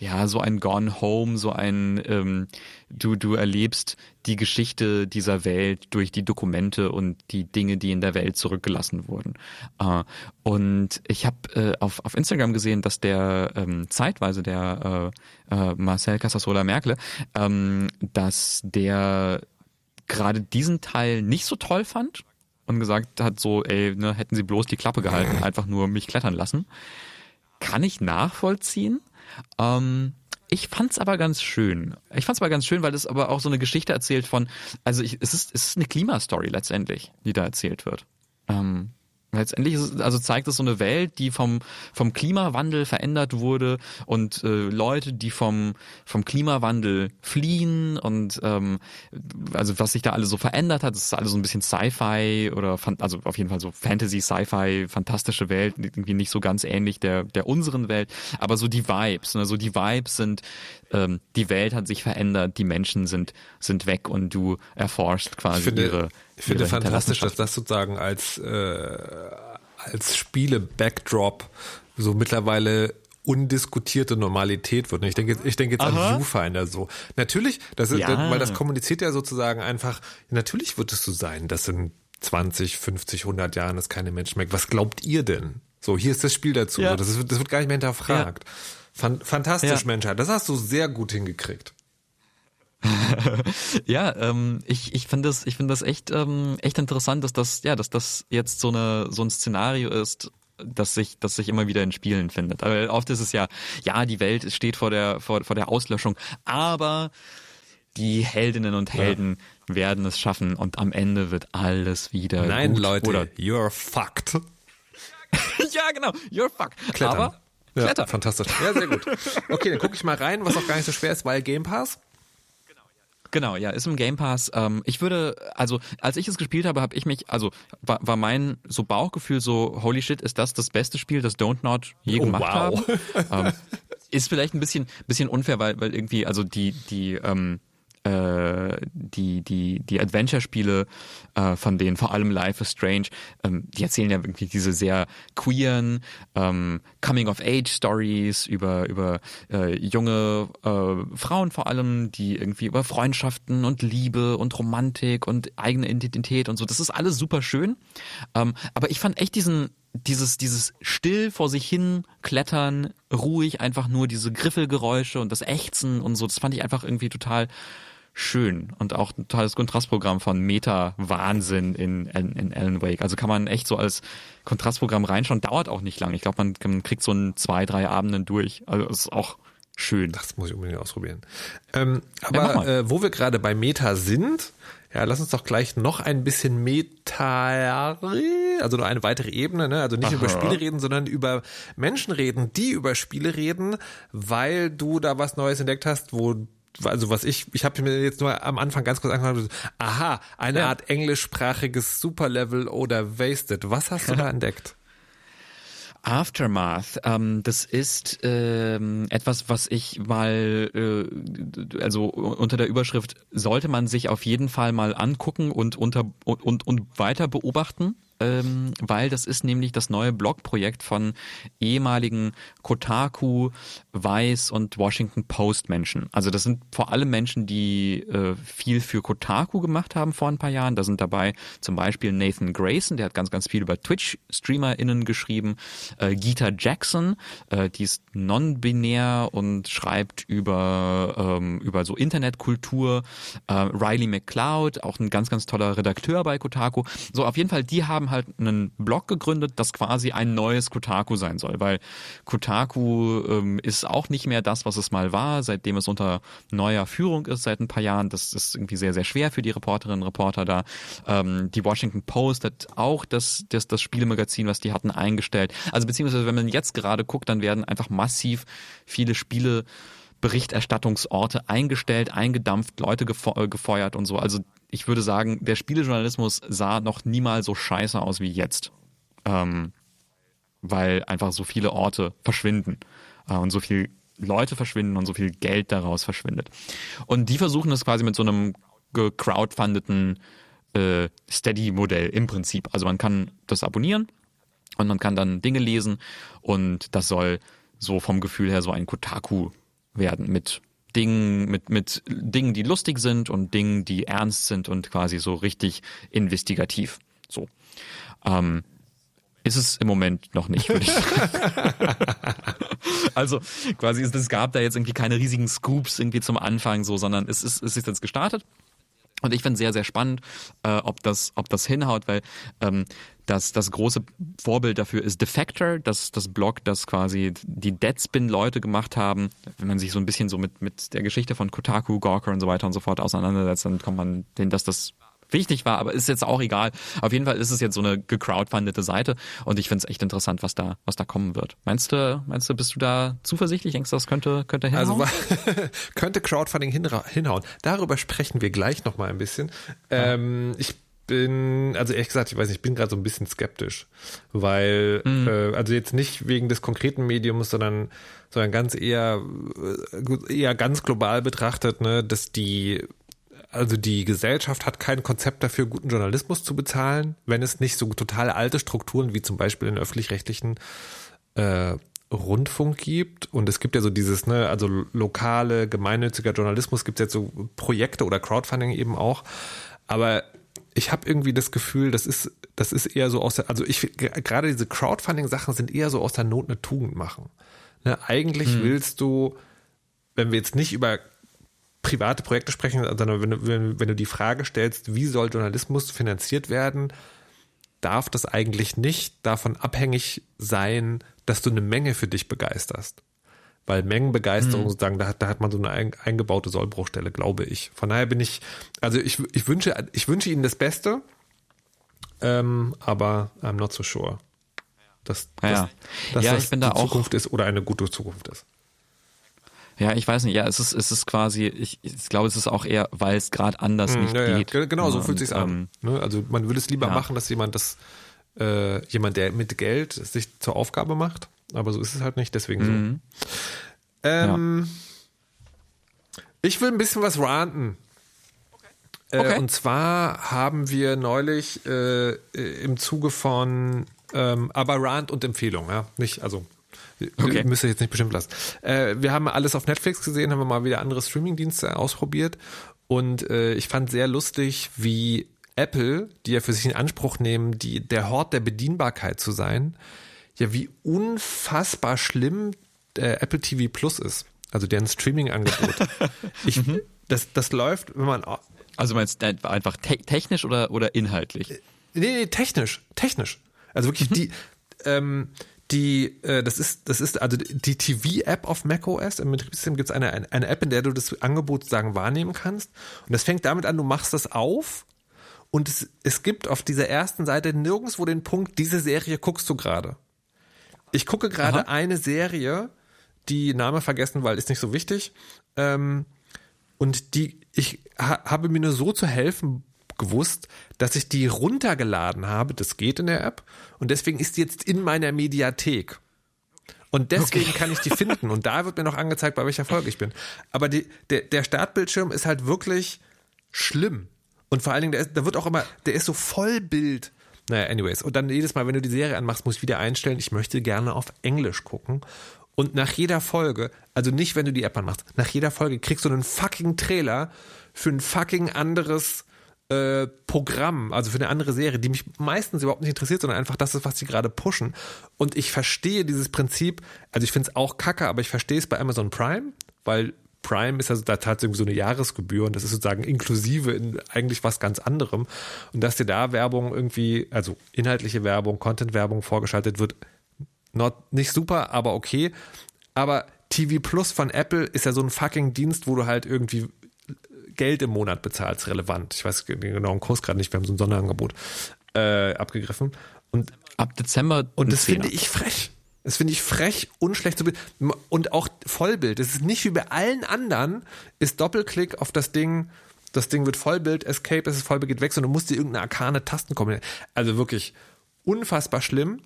ja, so ein Gone Home, so ein ähm, du du erlebst die Geschichte dieser Welt durch die Dokumente und die Dinge, die in der Welt zurückgelassen wurden. Äh, und ich habe äh, auf auf Instagram gesehen, dass der ähm, zeitweise der äh, äh, Marcel Casasola Merkel, ähm, dass der gerade diesen Teil nicht so toll fand und gesagt hat so, ey, ne, hätten sie bloß die Klappe gehalten, einfach nur mich klettern lassen. Kann ich nachvollziehen ähm, ich fand's aber ganz schön. Ich fand's aber ganz schön, weil es aber auch so eine Geschichte erzählt von, also ich, es ist, es ist eine Klimastory letztendlich, die da erzählt wird. Letztendlich ist also zeigt es so eine Welt, die vom, vom Klimawandel verändert wurde und äh, Leute, die vom, vom Klimawandel fliehen und ähm, also was sich da alles so verändert hat, das ist alles so ein bisschen Sci-Fi oder also auf jeden Fall so Fantasy, Sci-Fi, fantastische Welt, irgendwie nicht so ganz ähnlich der, der unseren Welt, aber so die Vibes, ne? so die Vibes sind, ähm, die Welt hat sich verändert, die Menschen sind, sind weg und du erforschst quasi finde, ihre ich finde fantastisch, dass das sozusagen als, äh, als Spiele-Backdrop so mittlerweile undiskutierte Normalität wird. Ich denke, ich denke jetzt Aha. an Viewfinder so. Natürlich, das ist, ja. weil das kommuniziert ja sozusagen einfach, natürlich wird es so sein, dass in 20, 50, 100 Jahren es keine Menschen mehr Was glaubt ihr denn? So, hier ist das Spiel dazu. Ja. Das, ist, das wird gar nicht mehr hinterfragt. Ja. Fantastisch, ja. Menschheit. Das hast du sehr gut hingekriegt. ja, ähm, ich, ich finde das, ich finde das echt, ähm, echt interessant, dass das, ja, dass das jetzt so eine, so ein Szenario ist, dass sich, dass sich immer wieder in Spielen findet. Aber oft ist es ja, ja, die Welt steht vor der, vor, vor der Auslöschung, aber die Heldinnen und Helden ja. werden es schaffen und am Ende wird alles wieder Nein, gut. Leute, Oder you're fucked. ja, genau, you're fucked. Klettern. Aber ja, Klettern. Fantastisch. Ja, sehr gut. Okay, dann gucke ich mal rein, was auch gar nicht so schwer ist, weil Game Pass. Genau, ja, ist im Game Pass. Ähm, ich würde, also als ich es gespielt habe, habe ich mich, also war, war mein so Bauchgefühl so, holy shit, ist das das beste Spiel, das Don't Not je oh, gemacht wow. haben? ähm, ist vielleicht ein bisschen, bisschen unfair, weil, weil irgendwie, also die, die, ähm, äh, die die die Adventure-Spiele äh, von denen vor allem Life is Strange, ähm, die erzählen ja wirklich diese sehr queeren ähm, Coming-of-Age-Stories über über äh, junge äh, Frauen vor allem, die irgendwie über Freundschaften und Liebe und Romantik und eigene Identität und so. Das ist alles super schön, ähm, aber ich fand echt diesen dieses, dieses still vor sich hin klettern, ruhig, einfach nur diese Griffelgeräusche und das Ächzen und so, das fand ich einfach irgendwie total schön und auch ein tolles Kontrastprogramm von Meta-Wahnsinn in, in, in Alan Wake. Also kann man echt so als Kontrastprogramm reinschauen, dauert auch nicht lang. Ich glaube, man, man kriegt so ein zwei, drei Abenden durch. Also ist auch schön. Das muss ich unbedingt ausprobieren. Ähm, aber ja, äh, wo wir gerade bei Meta sind, ja, lass uns doch gleich noch ein bisschen Meta, also nur eine weitere Ebene, ne? Also nicht Aha. über Spiele reden, sondern über Menschen reden, die über Spiele reden, weil du da was Neues entdeckt hast, wo also was ich, ich habe mir jetzt nur am Anfang ganz kurz angefangen, aha, eine ja. Art englischsprachiges Superlevel oder Wasted. Was hast du da entdeckt? Aftermath, ähm, das ist ähm, etwas, was ich mal, äh, also unter der Überschrift sollte man sich auf jeden Fall mal angucken und unter und, und, und weiter beobachten ähm, weil das ist nämlich das neue Blogprojekt von ehemaligen Kotaku, Vice und Washington Post Menschen. Also das sind vor allem Menschen, die äh, viel für Kotaku gemacht haben vor ein paar Jahren. Da sind dabei zum Beispiel Nathan Grayson, der hat ganz, ganz viel über Twitch-StreamerInnen geschrieben. Äh, Gita Jackson, äh, die ist non-binär und schreibt über, ähm, über so Internetkultur. Äh, Riley McCloud, auch ein ganz, ganz toller Redakteur bei Kotaku. So, auf jeden Fall, die haben halt einen Blog gegründet, das quasi ein neues Kotaku sein soll, weil Kotaku ähm, ist auch nicht mehr das, was es mal war, seitdem es unter neuer Führung ist seit ein paar Jahren. Das ist irgendwie sehr, sehr schwer für die Reporterinnen und Reporter da. Ähm, die Washington Post hat auch das, das, das Spielemagazin, was die hatten, eingestellt. Also beziehungsweise wenn man jetzt gerade guckt, dann werden einfach massiv viele Spiele Berichterstattungsorte eingestellt, eingedampft, Leute äh, gefeuert und so. Also ich würde sagen, der Spielejournalismus sah noch niemals so scheiße aus wie jetzt. Ähm, weil einfach so viele Orte verschwinden äh, und so viel Leute verschwinden und so viel Geld daraus verschwindet. Und die versuchen es quasi mit so einem gecrowdfundeten äh, Steady-Modell im Prinzip. Also man kann das abonnieren und man kann dann Dinge lesen und das soll so vom Gefühl her so ein Kotaku werden mit Dingen, mit, mit Dingen, die lustig sind und Dingen, die ernst sind und quasi so richtig investigativ. So. Ähm, ist es im Moment noch nicht, würde ich sagen. also quasi, es gab da jetzt irgendwie keine riesigen Scoops irgendwie zum Anfang so, sondern es ist, es ist jetzt gestartet und ich finde sehr, sehr spannend, äh, ob, das, ob das hinhaut, weil ähm, das, das große Vorbild dafür ist Defector, das, das Blog, das quasi die Deadspin-Leute gemacht haben. Wenn man sich so ein bisschen so mit, mit der Geschichte von Kotaku, Gawker und so weiter und so fort auseinandersetzt, dann kommt man hin, dass das wichtig war, aber ist jetzt auch egal. Auf jeden Fall ist es jetzt so eine gecrowdfundete Seite und ich finde es echt interessant, was da, was da kommen wird. Meinst du, meinst du, bist du da zuversichtlich? Denkst du, das könnte, könnte hinhauen? Also könnte Crowdfunding hinhauen. Darüber sprechen wir gleich nochmal ein bisschen. Ja. Ähm, ich bin, also ehrlich gesagt, ich weiß nicht, ich bin gerade so ein bisschen skeptisch, weil, mhm. äh, also jetzt nicht wegen des konkreten Mediums, sondern, sondern ganz eher, äh, eher ganz global betrachtet, ne, dass die also die Gesellschaft hat kein Konzept dafür, guten Journalismus zu bezahlen, wenn es nicht so total alte Strukturen wie zum Beispiel den öffentlich-rechtlichen äh, Rundfunk gibt. Und es gibt ja so dieses, ne, also lokale, gemeinnütziger Journalismus gibt es jetzt so Projekte oder Crowdfunding eben auch. Aber ich habe irgendwie das Gefühl, das ist, das ist eher so aus der, also ich gerade diese Crowdfunding-Sachen sind eher so aus der Not eine Tugend machen. Ne, eigentlich hm. willst du, wenn wir jetzt nicht über private Projekte sprechen, sondern wenn du, wenn, wenn du die Frage stellst, wie soll Journalismus finanziert werden, darf das eigentlich nicht davon abhängig sein, dass du eine Menge für dich begeisterst. Weil Mengenbegeisterung mhm. sozusagen, da hat, da hat man so eine eingebaute Sollbruchstelle, glaube ich. Von daher bin ich, also ich, ich wünsche, ich wünsche ihnen das Beste, ähm, aber I'm not so sure. Dass, ja, dass, dass ja, das ich bin die da auch Zukunft ist oder eine gute Zukunft ist. Ja, ich weiß nicht, ja, es ist, es ist quasi, ich, ich glaube, es ist auch eher, weil es gerade anders hm, nicht ja, geht. Ja. Genau, so fühlt sich an. Ähm, ne? Also man würde es lieber ja. machen, dass jemand das, äh, jemand, der mit Geld sich zur Aufgabe macht, aber so ist es halt nicht, deswegen mhm. so. Ähm, ich will ein bisschen was ranten. Äh, okay. und zwar haben wir neulich äh, im Zuge von ähm, aber Rant und Empfehlung, ja, nicht, also Okay. Müsste ich jetzt nicht bestimmt lassen. Äh, wir haben alles auf Netflix gesehen, haben wir mal wieder andere Streamingdienste ausprobiert und äh, ich fand sehr lustig, wie Apple, die ja für sich in Anspruch nehmen, die, der Hort der Bedienbarkeit zu sein, ja, wie unfassbar schlimm der Apple TV Plus ist. Also deren Streaming-Angebot. mhm. das, das läuft, wenn man. Also meinst du einfach te technisch oder, oder inhaltlich? Nee, nee, technisch. Technisch. Also wirklich mhm. die, ähm, die, äh, das ist, das ist also die TV-App auf macOS. Im Betriebssystem gibt es eine, eine App, in der du das Angebot sagen wahrnehmen kannst. Und das fängt damit an, du machst das auf und es, es gibt auf dieser ersten Seite nirgendwo den Punkt, diese Serie guckst du gerade. Ich gucke gerade eine Serie, die Name vergessen, weil ist nicht so wichtig. Ähm, und die, ich ha, habe mir nur so zu helfen gewusst, dass ich die runtergeladen habe. Das geht in der App. Und deswegen ist die jetzt in meiner Mediathek. Und deswegen okay. kann ich die finden. Und da wird mir noch angezeigt, bei welcher Folge ich bin. Aber die, der, der Startbildschirm ist halt wirklich schlimm. Und vor allen Dingen, der ist, da wird auch immer, der ist so voll Bild. Naja, anyways. Und dann jedes Mal, wenn du die Serie anmachst, muss ich wieder einstellen, ich möchte gerne auf Englisch gucken. Und nach jeder Folge, also nicht, wenn du die App anmachst, nach jeder Folge kriegst du einen fucking Trailer für ein fucking anderes äh, Programm, also für eine andere Serie, die mich meistens überhaupt nicht interessiert, sondern einfach das ist, was sie gerade pushen. Und ich verstehe dieses Prinzip, also ich finde es auch kacke, aber ich verstehe es bei Amazon Prime, weil Prime ist also da tatsächlich so eine Jahresgebühr und das ist sozusagen inklusive in eigentlich was ganz anderem. Und dass dir da Werbung irgendwie, also inhaltliche Werbung, Content-Werbung vorgeschaltet wird, not, nicht super, aber okay. Aber TV Plus von Apple ist ja so ein fucking Dienst, wo du halt irgendwie Geld im Monat bezahlst, relevant. Ich weiß den genauen Kurs gerade nicht, wir haben so ein Sonderangebot äh, abgegriffen. Und ab Dezember. Und das finde ich frech. Das finde ich frech, unschlecht zu und auch Vollbild. Es ist nicht wie bei allen anderen, ist Doppelklick auf das Ding, das Ding wird Vollbild, Escape, es ist Vollbild, geht weg, sondern du musst dir irgendeine arkane Tasten kommen. Also wirklich unfassbar schlimm.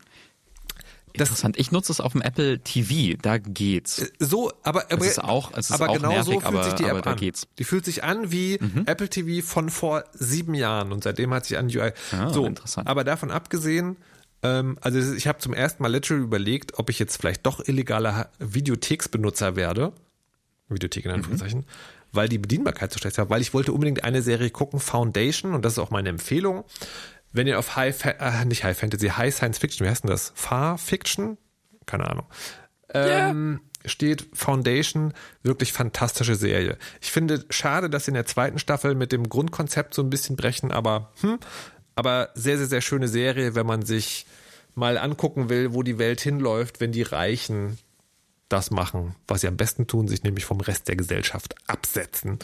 Das, Interessant. Ich nutze es auf dem Apple TV, da geht's. Äh, so, aber aber, es ist auch, es ist aber auch genau nervig, so fühlt aber, sich die App an. geht's. Die fühlt sich an wie Mhm. Apple TV von vor sieben Jahren und seitdem hat sich an UI. Ah, so, interessant. aber davon abgesehen, ähm, also ich habe zum ersten Mal literally überlegt, ob ich jetzt vielleicht doch illegaler Videotheksbenutzer werde, Videothek in Mhm. Anführungszeichen, weil die Bedienbarkeit so schlecht war, weil ich wollte unbedingt eine Serie gucken, Foundation, und das ist auch meine Empfehlung. Wenn ihr auf High, Fa äh, nicht High Fantasy, High Science Fiction, wie heißt denn das? Far Fiction? Keine Ahnung. Ähm, steht Foundation, wirklich fantastische Serie. Ich finde schade, dass sie in der zweiten Staffel mit dem Grundkonzept so ein bisschen brechen, aber hm, aber sehr, sehr, sehr schöne Serie, wenn man sich mal angucken will, wo die Welt hinläuft, wenn die Reichen das machen, was sie am besten tun, sich nämlich vom Rest der Gesellschaft absetzen.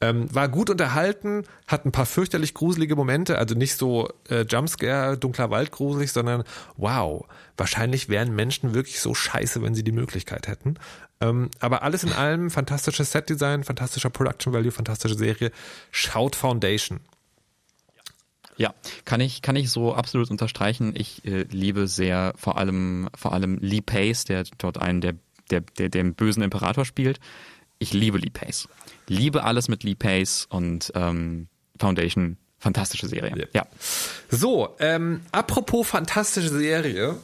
Ähm, war gut unterhalten, hat ein paar fürchterlich gruselige Momente, also nicht so äh, Jumpscare, dunkler Wald gruselig, sondern wow, wahrscheinlich wären Menschen wirklich so scheiße, wenn sie die Möglichkeit hätten. Ähm, aber alles in allem fantastisches Setdesign, fantastischer Production Value, fantastische Serie. Schaut Foundation. Ja, kann ich, kann ich so absolut unterstreichen. Ich äh, liebe sehr vor allem, vor allem Lee Pace, der dort einen der, der, der, den bösen Imperator spielt. Ich liebe Lee Pace. Liebe alles mit Lee Pace und ähm, Foundation. Fantastische Serie. Ja. Ja. So, ähm, apropos fantastische Serie.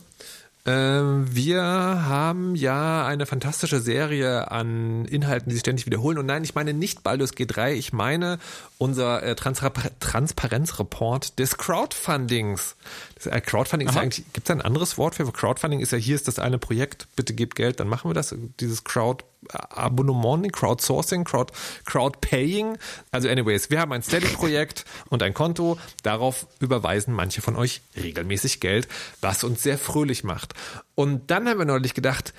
Ähm, wir haben ja eine fantastische Serie an Inhalten, die sich ständig wiederholen. Und nein, ich meine nicht Baldur's G3, ich meine unser äh, Transparenzreport des Crowdfundings. Äh, Crowdfunding ist ja eigentlich, gibt es ein anderes Wort für Crowdfunding? Ist ja hier ist das eine Projekt, bitte gebt Geld, dann machen wir das. Dieses Crowd Abonnement, Crowdsourcing, Crowd, Crowdpaying. Also anyways, wir haben ein Steady-Projekt und ein Konto. Darauf überweisen manche von euch regelmäßig Geld, was uns sehr fröhlich macht. Und dann haben wir neulich gedacht,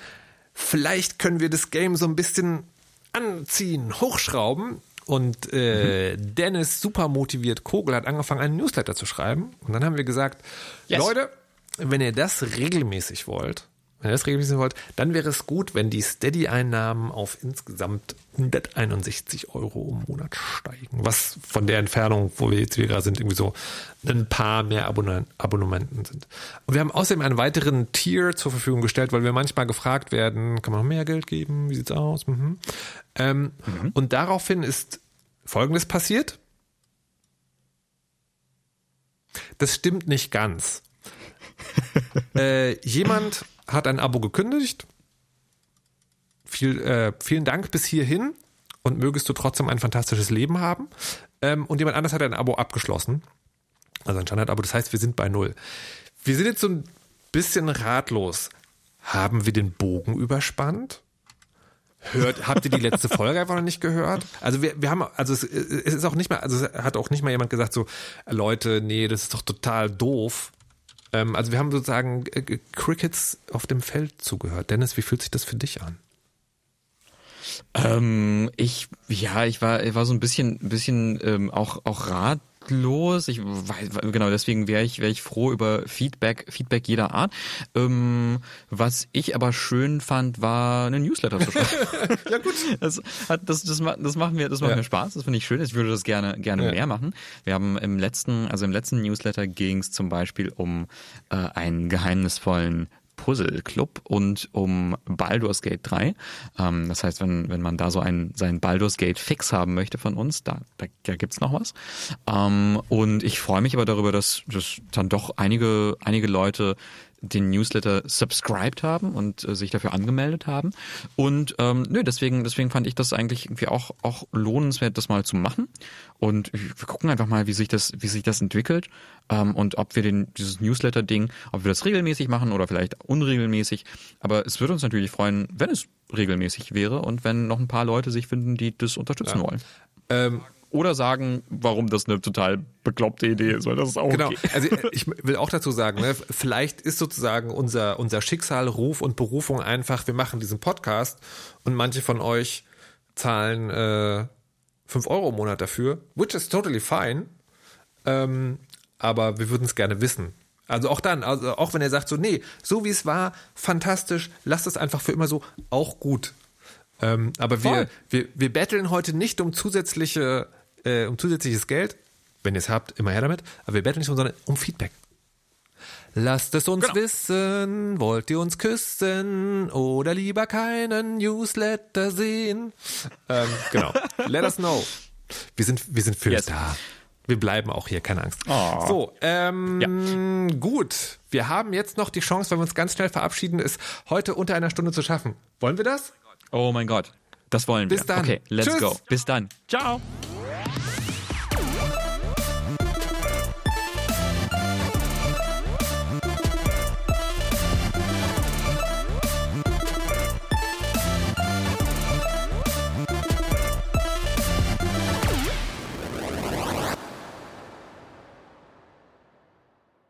vielleicht können wir das Game so ein bisschen anziehen, hochschrauben. Und äh, Dennis, super motiviert, Kogel, hat angefangen, einen Newsletter zu schreiben. Und dann haben wir gesagt, Yes. Leute, wenn ihr das regelmäßig wollt, wenn ihr das regelmäßig wollt, dann wäre es gut, wenn die Steady-Einnahmen auf insgesamt 161 Euro im Monat steigen. Was von der Entfernung, wo wir jetzt wieder gerade sind, irgendwie so ein paar mehr Abonne Abonnementen sind. Und wir haben außerdem einen weiteren Tier zur Verfügung gestellt, weil wir manchmal gefragt werden, kann man noch mehr Geld geben? Wie sieht's aus? Mhm. Ähm, Und daraufhin ist Folgendes passiert. Das stimmt nicht ganz. äh, jemand hat ein Abo gekündigt. Viel, äh, vielen Dank bis hierhin und mögest du trotzdem ein fantastisches Leben haben. Ähm, und jemand anders hat ein Abo abgeschlossen. Also ein Standard-Abo. Das heißt, wir sind bei Null. Wir sind jetzt so ein bisschen ratlos. Haben wir den Bogen überspannt? Hört, habt ihr die letzte Folge einfach noch nicht gehört? Also wir, wir haben, also es, es ist auch nicht mal, also es hat auch nicht mal jemand gesagt so, Leute, nee, das ist doch total doof. Ähm, also wir haben sozusagen äh, Crickets auf dem Feld zugehört. Dennis, wie fühlt sich das für dich an? Ähm, ich, ja, ich war, ich war so ein bisschen, bisschen ähm, auch, auch ratlos. Ich weiß, genau, deswegen wäre ich, wäre ich froh über Feedback, Feedback jeder Art. Ähm, was ich aber schön fand, war einen Newsletter zu schreiben. Ja gut. Das, hat, das, das, das macht mir, das macht Ja. mir Spaß. Das finde ich schön. Ich würde das gerne, gerne Ja. mehr machen. Wir haben im letzten, also im letzten Newsletter ging es zum Beispiel um äh, einen geheimnisvollen Puzzle Club und um Baldur's Gate 3. Ähm, das heißt, wenn, wenn man da so einen, seinen Baldur's Gate Fix haben möchte von uns, da, da, da gibt's noch was. Ähm, und ich freue mich aber darüber, dass, dass dann doch einige, einige Leute den Newsletter subscribed haben und äh, sich dafür angemeldet haben. Und ähm, nö, deswegen, deswegen fand ich das eigentlich irgendwie auch, auch lohnenswert, das mal zu machen. Und wir gucken einfach mal, wie sich das, wie sich das entwickelt ähm, und ob wir den, dieses Newsletter-Ding, ob wir das regelmäßig machen oder vielleicht unregelmäßig. Aber es würde uns natürlich freuen, wenn es regelmäßig wäre und wenn noch ein paar Leute sich finden, die das unterstützen wollen. Ähm, Oder sagen, warum das eine total bekloppte Idee ist, weil das ist auch Genau, okay. also ich will auch dazu sagen, ne, vielleicht ist sozusagen unser, unser Schicksal, Ruf und Berufung einfach, wir machen diesen Podcast und manche von euch zahlen äh, 5 Euro im Monat dafür, which is totally fine, ähm, aber wir würden es gerne wissen. Also auch dann, also auch wenn er sagt so, nee, so wie es war, fantastisch, lasst es einfach für immer so, auch gut. Ähm, aber wir, wir, wir betteln heute nicht um zusätzliche, äh, um zusätzliches Geld. Wenn ihr es habt, immer her damit. Aber wir betteln nicht um, sondern um Feedback. Lasst es uns Genau. wissen, wollt ihr uns küssen oder lieber keinen Newsletter sehen? Ähm, genau. Let us know. Wir sind, wir sind für Yes. da. Wir bleiben auch hier, keine Angst. Oh. So, ähm, gut. Wir haben jetzt noch die Chance, wenn wir uns ganz schnell verabschieden, es heute unter einer Stunde zu schaffen. Wollen wir das? Oh mein Gott. Das wollen wir. Bis dann. Okay, let's Tschüss. go. Bis dann. Ciao.